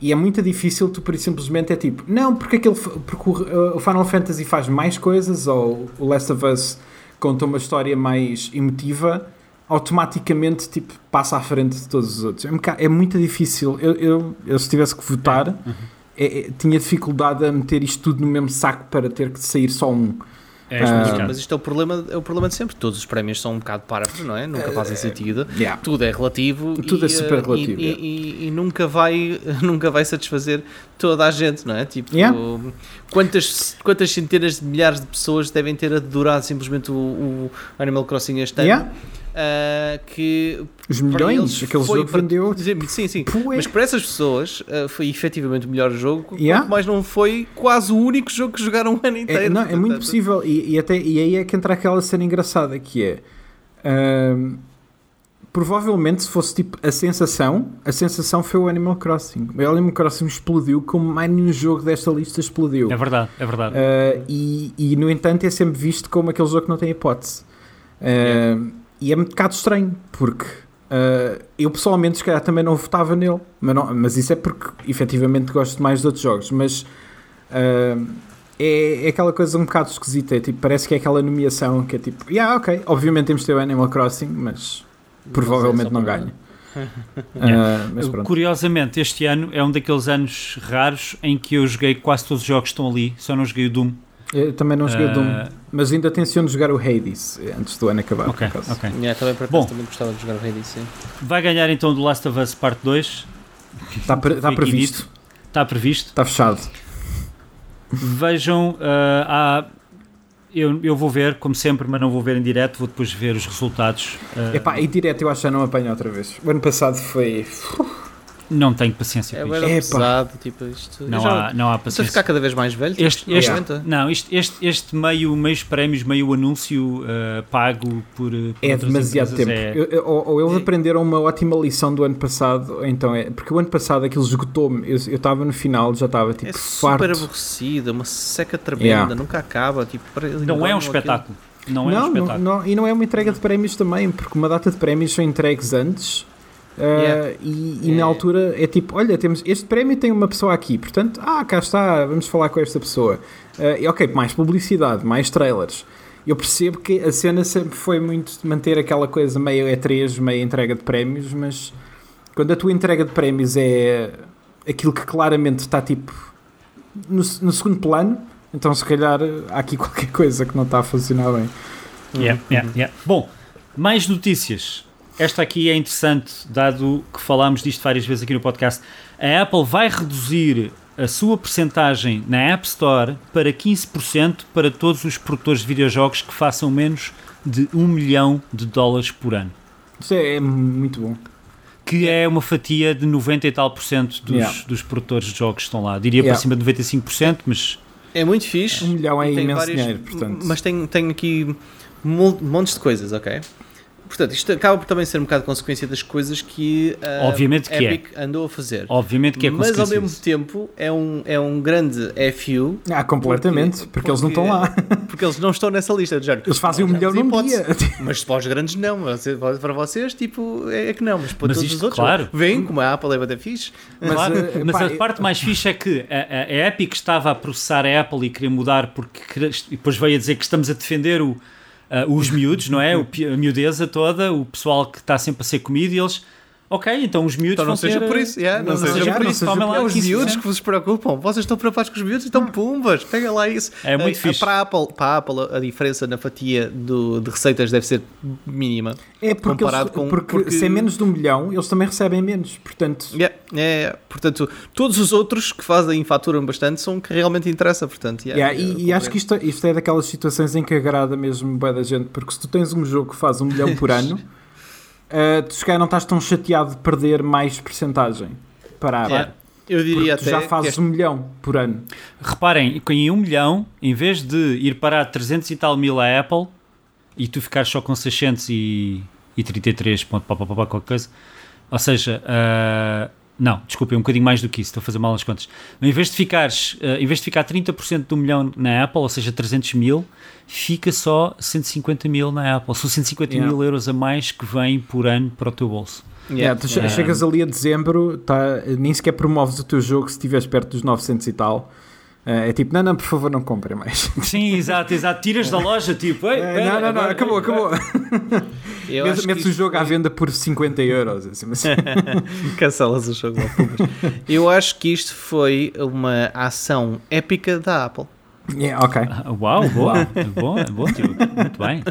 E é muito difícil tu por simplesmente é tipo, não, porque, aquele, porque o Final Fantasy faz mais coisas ou o Last of Us conta uma história mais emotiva, automaticamente tipo, passa à frente de todos os outros. É, é muito difícil. Eu, eu, eu, se tivesse que votar, uhum é, é, tinha dificuldade a meter isto tudo no mesmo saco para ter que sair só um. É, ah, mas isto é o, problema, é o problema de sempre. Todos os prémios são um bocado parvos, não é? Nunca fazem sentido. Yeah. Tudo é relativo. Tudo é e, é super relativo. E, e, e, nunca, vai, nunca vai satisfazer toda a gente, não é? Tipo, yeah. quantas, quantas centenas de milhares de pessoas devem ter adorado simplesmente o, o Animal Crossing este ano? Uh, que os milhões, aquele jogo para, vendeu. Sim, sim. Pué. Mas para essas pessoas uh, foi efetivamente o melhor jogo, yeah. mas não foi quase o único jogo que jogaram o ano inteiro. É, não, é muito possível. E, e, até, e aí é que entra aquela cena engraçada que é. Uh, provavelmente se fosse tipo a sensação, a sensação foi o Animal Crossing. O Animal Crossing explodiu como mais nenhum jogo desta lista explodiu. É verdade, é verdade. Uh, e, e no entanto é sempre visto como aquele jogo que não tem hipótese. Uh, yeah. E é um bocado estranho, porque uh, eu pessoalmente, se calhar, também não votava nele, mas, não, mas isso é porque efetivamente gosto mais de outros jogos. Mas uh, é, é, aquela coisa um bocado esquisita, é, tipo, parece que é aquela nomeação que é tipo, yeah, ok, obviamente temos de ter o Animal Crossing, mas não provavelmente não ganha. Uh, Curiosamente, este ano é um daqueles anos raros em que eu joguei quase todos os jogos que estão ali, só não joguei o Doom. Eu também não joguei uh, Doom, mas ainda tenciono jogar o Hades antes do ano acabar. Ok, ok. Yeah, também, por Bom, também gostava de jogar o Hades, sim. Vai ganhar então do Last of Us Part 2. Está, pre está previsto. Está previsto. Está fechado. Vejam, uh, há, eu, eu vou ver, como sempre, mas não vou ver em direto, vou depois ver os resultados. Uh, Epá, em direto eu acho que já não apanho outra vez. O ano passado foi. Não tenho paciência é para isto. É pesado, tipo, isto. Não, já, há, não há paciência. ficar cada vez mais velho. Este, tipo, este, não, este, este, este meio, meios prémios, meio anúncio uh, pago por, por É demasiado tempo. É... Eu, ou, ou, eles é. aprenderam uma ótima lição do ano passado, então é. Porque o ano passado aquilo esgotou-me. Eu estava no final, já estava tipo. É farto. super aborrecido, uma seca tremenda, yeah. nunca acaba. Tipo, não é um espetáculo. Não, é não, um espetáculo. Não, não, e não é uma entrega de prémios também, porque uma data de prémios são entregues antes Uh, yeah. E, e na altura é tipo: olha, temos este prémio tem uma pessoa aqui, portanto, ah, cá está, vamos falar com esta pessoa. Uh, e ok, mais publicidade, mais trailers. Eu percebo que a cena sempre foi muito manter aquela coisa meio E3, meio entrega de prémios, mas quando a tua entrega de prémios é aquilo que claramente está tipo no, no, segundo plano, então se calhar há aqui qualquer coisa que não está a funcionar bem. Yeah, yeah, yeah. Bom, mais notícias. Esta aqui é interessante, dado que falámos disto várias vezes aqui no podcast. A Apple vai reduzir a sua percentagem na App Store para 15% para todos os produtores de videojogos que façam menos de 1 milhão de dólares por ano. Isso é, é muito bom. Que é uma fatia de 90 e tal por cento dos, yeah. dos produtores de jogos que estão lá. Diria yeah. para cima de 95%, mas. É muito fixe. Um milhão é imenso vários, dinheiro, portanto. Mas tem, tem aqui montes de coisas, ok? Portanto, isto acaba por também ser um bocado consequência das coisas que a uh, Obviamente que é. Epic é. andou a fazer. Obviamente que é Mas ao mesmo tempo é um, é um grande FU. Ah, completamente, porque, porque, eles não estão lá. Porque eles não estão nessa lista. De eles fazem um milhão num dia. Mas para os grandes não. Para vocês, tipo, é que não. Mas para mas todos isto, os outros, claro. vem como a Apple é bem fixe. Mas, claro, uh, mas pá, a parte mais fixe é que a, a, Epic estava a processar a Apple e queria mudar porque e depois veio a dizer que estamos a defender o uh, os miúdos, não é? O, a miudeza toda, o pessoal que está sempre a ser comido e eles. Ok, então os miúdos então não seja por isso, yeah, não, não, seja, seja por isso. Seja lá é os miúdos que vos preocupam. Vocês estão preocupados com os miúdos, então pumbas, pega lá isso. É muito é, fixe. Para a, Apple, para a Apple, a diferença na fatia do, de receitas deve ser mínima. É porque, eles, com, porque, porque se é menos de um milhão, eles também recebem menos. Portanto, yeah, é, portanto todos os outros que fazem e faturam bastante são que realmente interessa. Portanto, yeah, yeah, e, e acho que isto, isto é daquelas situações em que agrada mesmo bem da gente, porque se tu tens um jogo que faz um milhão por ano. Uh, tu se calhar não estás tão chateado de perder mais percentagem para a yeah. Eu diria até. Tu já fazes este... um milhão por ano. Reparem, em um milhão, em vez de ir parar 300 e tal mil a Apple e tu ficares só com 633 ponto, pá, pá, pá, qualquer coisa, ou seja, uh, não, desculpa, é um bocadinho mais do que isso, estou a fazer mal as contas. Em vez de, ficares, uh, em vez de ficar 30% do milhão na Apple, ou seja, 300 mil, fica só 150 mil na Apple. São 150 yeah. mil euros a mais que vêm por ano para o teu bolso. Yeah, tu yeah. chegas ali a dezembro, tá, nem sequer promoves o teu jogo se estiveres perto dos 900 e tal. Uh, é tipo, não, não, por favor, não comprem mais. Sim, exato, exato. Tiras da loja, tipo, Ei, pera, não, não, não, acabou, acabou. Metes, metes o jogo foi... à venda por 50 euros. Assim, mas... Cancelas o jogo. Eu acho que isto foi uma ação épica da Apple. Yeah, ok. Uau, boa. É bom, é bom, tio. Muito bem.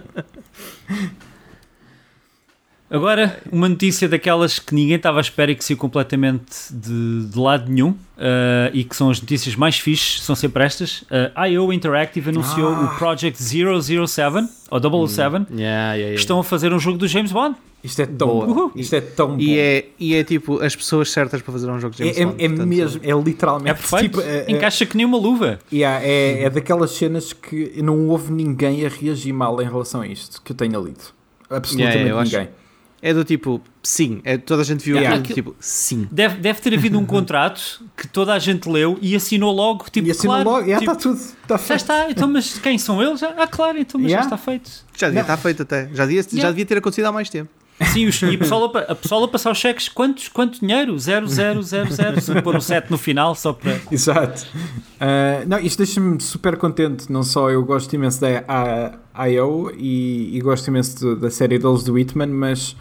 Agora, uma notícia daquelas que ninguém estava à espera e que saiu completamente de, de lado nenhum uh, e que são as notícias mais fixes, são sempre estas. Uh, eh, IO Interactive anunciou ah. o Project 007 ou 007 mm. yeah, yeah, yeah. que estão a fazer um jogo do James Bond. Isto é tão bom. Isto é tão bom. E é, e é tipo as pessoas certas para fazer um jogo de James é, é Bond. É, portanto, mesmo, é literalmente. É perfeito. Tipo, é, Encaixa que nem uma luva. Yeah, é, é daquelas cenas que não houve ninguém a reagir mal em relação a isto que eu tenha lido. Absolutamente ninguém. Acho é do tipo, sim. É, toda a gente viu yeah. aquilo, tipo, sim. Deve, deve ter havido um contrato que toda a gente leu e assinou logo, tipo, e assinou claro. logo, já tipo, está tudo. Está feito. Já está, então, mas quem são eles? Ah, claro, então, mas yeah. já está feito. Já devia estar feito até. Já devia, yeah. já devia ter acontecido há mais tempo. Sim, os, e a pessoa, a pessoa passar os cheques, quantos, quanto dinheiro? 0, 0, 0, 0, se pôr um 7 no final só para. Exato. Uh, não, isto deixa-me super contente. Não só eu gosto imenso da IO e, e gosto imenso da série deles do Whitman, mas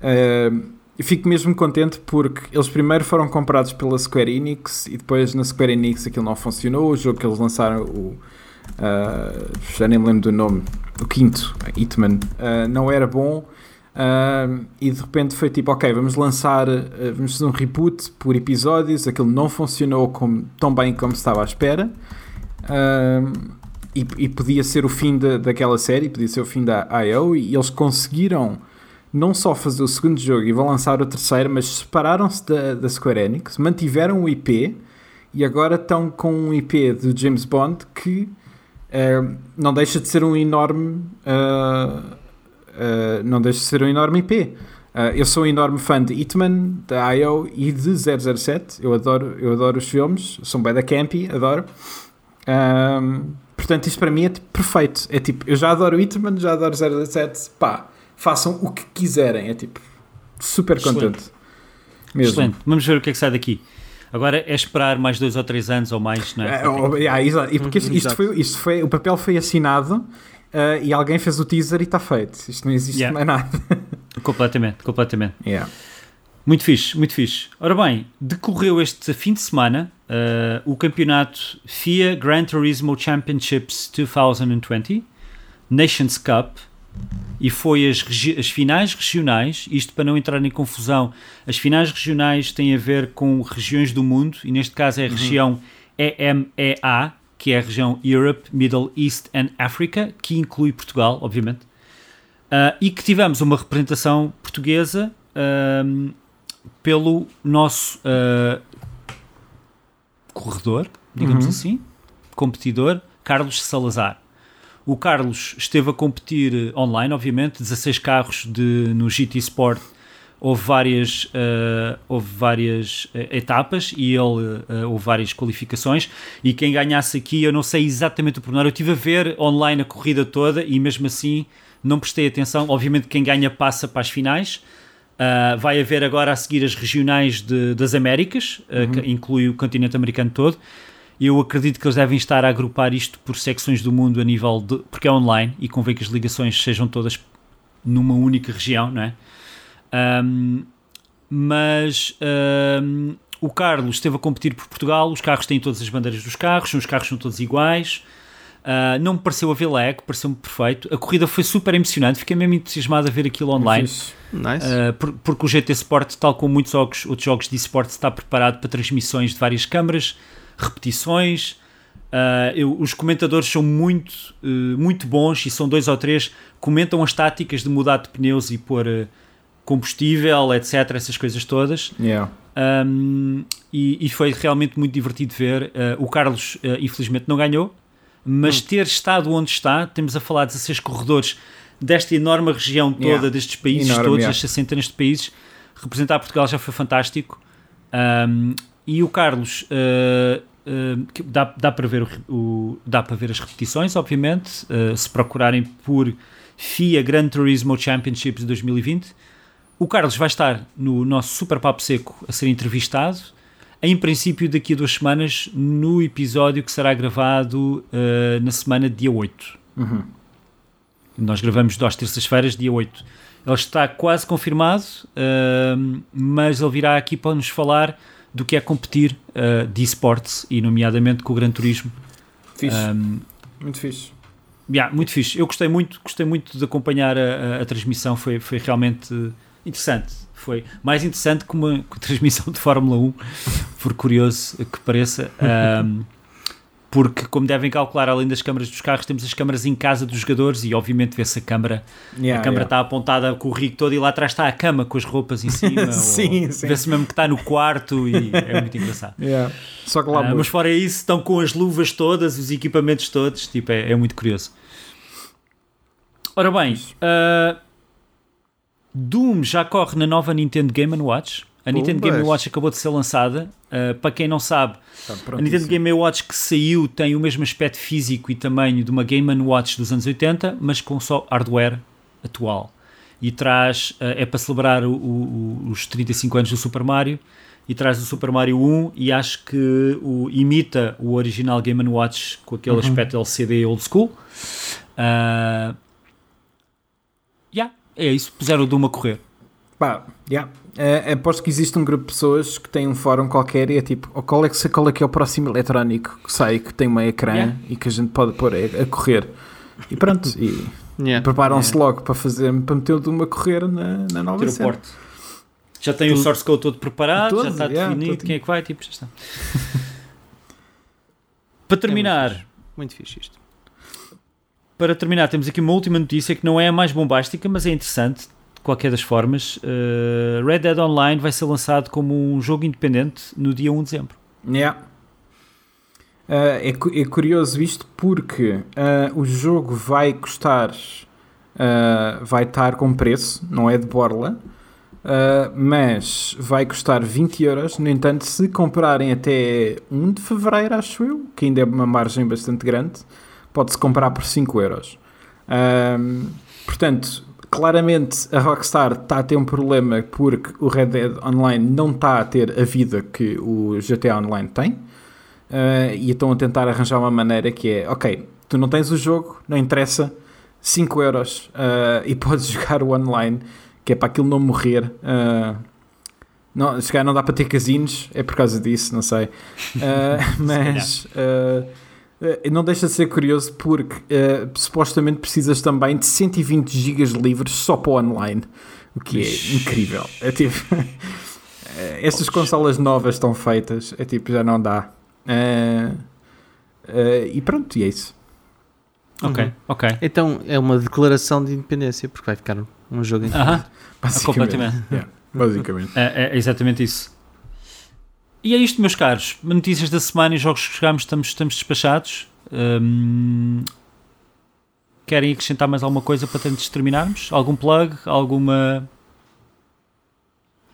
Uh, fico mesmo contente porque eles primeiro foram comprados pela Square Enix e depois na Square Enix aquilo não funcionou. O jogo que eles lançaram, o, uh, já nem me lembro do nome, o quinto, Hitman, não era bom. Uh, e de repente foi tipo, ok, vamos lançar, vamos fazer um reboot por episódios. Aquilo não funcionou como, tão bem como estava à espera. E, e, podia ser o fim de, daquela série, podia ser o fim da IO. E eles conseguiram não só fazer o segundo jogo e vão lançar o terceiro, mas separaram-se da, da Square Enix, mantiveram o IP e agora estão com um IP do James Bond que uh, não deixa de ser um enorme uh, uh, não deixa de ser um enorme IP. eu sou um enorme fã de Hitman, da IO e de 007. Eu adoro, eu adoro os filmes, sou bem da Campy, adoro. portanto, isto para mim é tipo, perfeito. É tipo, eu já adoro Hitman, já adoro 007, pá façam o que quiserem. É tipo, super contente. Excelente. Mesmo. Excelente. Vamos ver o que é que sai daqui. Agora é esperar mais dois ou três anos ou mais, não é? é, é exato. E porque isto, isto, foi, isto foi, o papel foi assinado uh, e alguém fez o teaser e está feito. Isto não existe yeah. mais nada. completamente, completamente. Yeah. Muito fixe, muito fixe. Ora bem, decorreu este fim de semana uh, o campeonato FIA Gran Turismo Championships 2020, Nations Cup, e foi as, as finais regionais, isto para não entrar em confusão, as finais regionais têm a ver com regiões do mundo, e neste caso é a uhum. região EMEA, que é a região Europe, Middle East and Africa, que inclui Portugal, obviamente, uh, e que tivemos uma representação portuguesa uh, pelo nosso uh, corredor, digamos uhum. assim, competidor, Carlos Salazar. O Carlos esteve a competir online, obviamente, 16 carros de, no GT Sport. Houve várias, uh, houve várias uh, etapas e ele uh, houve várias qualificações. E quem ganhasse aqui, eu não sei exatamente o pormenor. Eu estive a ver online a corrida toda e mesmo assim não prestei atenção. Obviamente, quem ganha passa para as finais. Uh, vai haver agora a seguir as regionais de, das Américas, uh, que inclui o continente americano todo. Eu acredito que eles devem estar a agrupar isto por secções do mundo a nível de. porque é online e convém que as ligações sejam todas numa única região, não é? Um, mas um, o Carlos esteve a competir por Portugal, os carros têm todas as bandeiras dos carros, os carros são todos iguais. Uh, não me pareceu a lag, pareceu-me perfeito. A corrida foi super emocionante, fiquei mesmo entusiasmado a ver aquilo online. Nice. Uh, por, porque o GT Sport, tal como muitos jogos, outros jogos de esporte, está preparado para transmissões de várias câmaras, repetições. Uh, eu, os comentadores são muito, uh, muito bons e são dois ou três. Comentam as táticas de mudar de pneus e pôr uh, combustível, etc. Essas coisas todas. Yeah. Um, e, e, foi realmente muito divertido ver. o Carlos, infelizmente, não ganhou, mas hum. ter estado onde está, temos a falar de 16 corredores desta enorme região toda, yeah. destes países enorme, todos, yeah. estas centenas de países, representar Portugal já foi fantástico. Um, e o Carlos uh, uh, dá, dá, para ver o, o, dá para ver as repetições, obviamente, uh, se procurarem por FIA Gran Turismo Championships 2020. O Carlos vai estar no nosso Super Papo Seco a ser entrevistado, em princípio daqui a duas semanas, no episódio que será gravado na semana dia 8. Uhum. Nós gravamos duas terças-feiras, dia 8. Ele está quase confirmado, mas ele virá aqui para nos falar do que é competir uh, de esportes e, nomeadamente, com o Gran Turismo. Fixe. Um, muito fixe. Yeah, muito fixe. Eu gostei muito, gostei muito de acompanhar a, a, a transmissão, foi, foi realmente interessante. Foi mais interessante que uma, que transmissão de Fórmula 1, por curioso que pareça. Um, porque, como devem calcular, além das câmaras dos carros, temos as câmaras em casa dos jogadores e, obviamente, vê-se a câmara. Yeah, a câmara yeah. está apontada com o rig todo e lá atrás está a cama com as roupas em cima. sim, sim. Vê-se mesmo que está no quarto e é muito engraçado. Yeah. Só que lá uh, mas fora isso, estão com as luvas todas, os equipamentos todos, tipo, é, é muito curioso. Ora bem, uh, Doom já corre na nova Nintendo Game Watch. A Nintendo Game Watch acabou de ser lançada. Uh, para quem não sabe, tá a Nintendo Game Watch que saiu tem o mesmo aspecto físico e tamanho de uma Game Watch dos anos 80, mas com só hardware atual. E traz, uh, é para celebrar o, o, os 35 anos do Super Mario, e traz o Super Mario 1 e acho que o, imita o original Game Watch com aquele uhum. aspecto LCD old school. Uh, é isso, puseram o Doom a correr. Pá, yeah. Uh, aposto que existe um grupo de pessoas que tem um fórum qualquer e é tipo, oh, qual é que, qual é, que é o próximo eletrónico que sai, que tem uma ecrã yeah. e que a gente pode pôr a, a correr. E pronto, e yeah. preparam-se yeah. logo para fazer para meter uma a correr na, na nova Ter cena. Já tem tudo. o source code todo preparado, todo, já está definido quem é que vai, tipo, já está. para terminar, é muito, muito fixe isto. Para terminar, temos aqui uma última notícia que não é a mais bombástica, mas é interessante de qualquer das formas, uh, Red Dead Online vai ser lançado como um jogo independente no dia 1 de dezembro. Yeah. Uh, é, é, curioso isto porque uh, o jogo vai custar, vai estar com preço, não é de borla, mas vai custar 20 euros. No entanto, se comprarem até 1 de fevereiro, acho eu, que ainda é uma margem bastante grande, pode-se comprar por 5 euros. portanto, claramente a Rockstar está a ter um problema porque o Red Dead Online não está a ter a vida que o GTA Online tem. Uh, e estão a tentar arranjar uma maneira que é, ok, tu não tens o jogo, não interessa, 5 euros uh, e podes jogar o online, que é para aquilo não morrer uh, Não, se calhar não dá para ter casinos, é por causa disso, não sei. Uh, mas não deixa de ser curioso porque uh, supostamente precisas também de 120 GB livres só para o online, o que é incrível. É tipo. estas consolas novas estão feitas, é tipo, já não dá. e pronto, e é isso. Ok, uhum. ok. Então é uma declaração de independência, porque vai ficar um jogo em uh -huh. Completamente. Yeah, basicamente. É, é, exatamente isso. E é isto, meus caros. Notícias da semana e jogos que jogámos, estamos, estamos despachados. Um, querem acrescentar mais alguma coisa para antes de terminarmos? Algum plug? Alguma.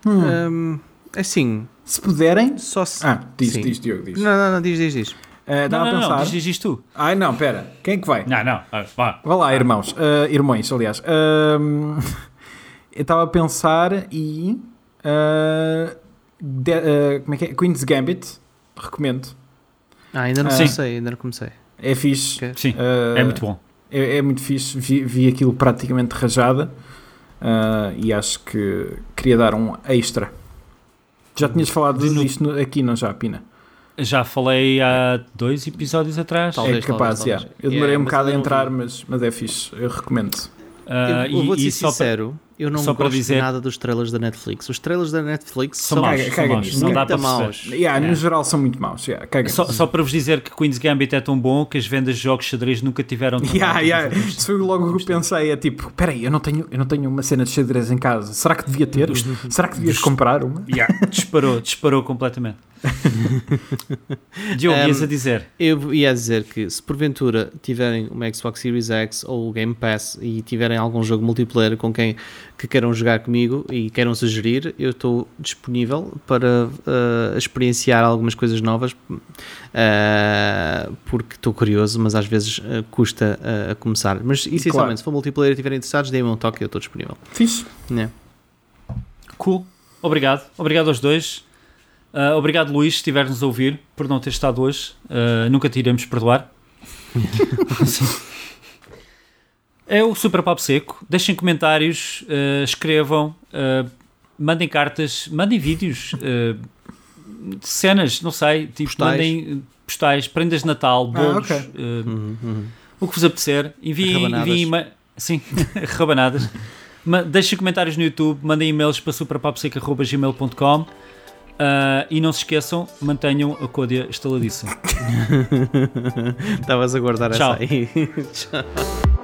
Hum. Um, assim. Se puderem. Só se... Ah, diz, sim. diz, Diogo, diz. Não, não, não, diz, diz, diz. Uh, não, não, a pensar. não, diz, diz tu. Ai, não, pera. Quem é que vai? Não, não. Ah, vá. Vá lá, irmãos. Uh, irmãos, aliás. Uh, eu estava a pensar e. Uh, de, uh, como é que é? Queen's Gambit. Recomendo. Ah, ainda não comecei, ainda não comecei. É fixe. Okay. Sim, é muito bom. É, é muito fixe. Vi, vi, aquilo praticamente rajada e acho que queria dar um extra. Já tinhas falado disto aqui, não já, Pina? Já falei há dois episódios atrás. Talvez, é capaz, talvez, talvez. Eu demorei yeah, um bocado a entrar, mas, mas é fixe. Eu recomendo. Uh, eu, eu vou ser sincero, eu não só gosto dizer... nada dos trailers da Netflix. Os trailers da Netflix são, são maus, são maus. não dá para maus. Yeah, yeah. No geral são muito maus. Yeah, só, só, para vos dizer que Queen's Gambit é tão bom que as vendas de jogos de xadrez nunca tiveram tão yeah, yeah. Isso foi logo que eu pensei. É tipo, peraí, eu não tenho, eu não tenho uma cena de xadrez em casa. Será que devia ter? Será que devias comprar uma? Yeah. disparou, disparou completamente. Diogo, um, ias a dizer? Eu ia dizer que se porventura tiverem uma Xbox Series X ou o Game Pass e tiverem algum jogo multiplayer com quem que queiram jogar comigo e queiram sugerir, eu estou disponível para uh, experienciar algumas coisas novas uh, porque estou curioso, mas às vezes uh, custa a começar. Mas essencialmente, claro. se for multiplayer e estiverem interessados, deem-me um toque e eu estou disponível. Fixe. Yeah. Cool. Obrigado. Obrigado aos dois. Uh, obrigado, Luís, se estiver-nos a ouvir, por não ter estado hoje. Uh, nunca te iremos perdoar. é o Super Papo Seco. Deixem comentários, uh, escrevam, mandem cartas, mandem vídeos, cenas, não sei, tipo, postais. mandem postais, prendas de Natal, bolos, ah, okay. uhum, uhum. o que vos apetecer. Enviem, enviem sim, rabanadas. Deixem comentários no YouTube, mandem e-mails para superpapseca.gmail.com Uh, e não se esqueçam, mantenham a côdea estaladiça. Estavas a guardar Tchau. essa aí. Tchau.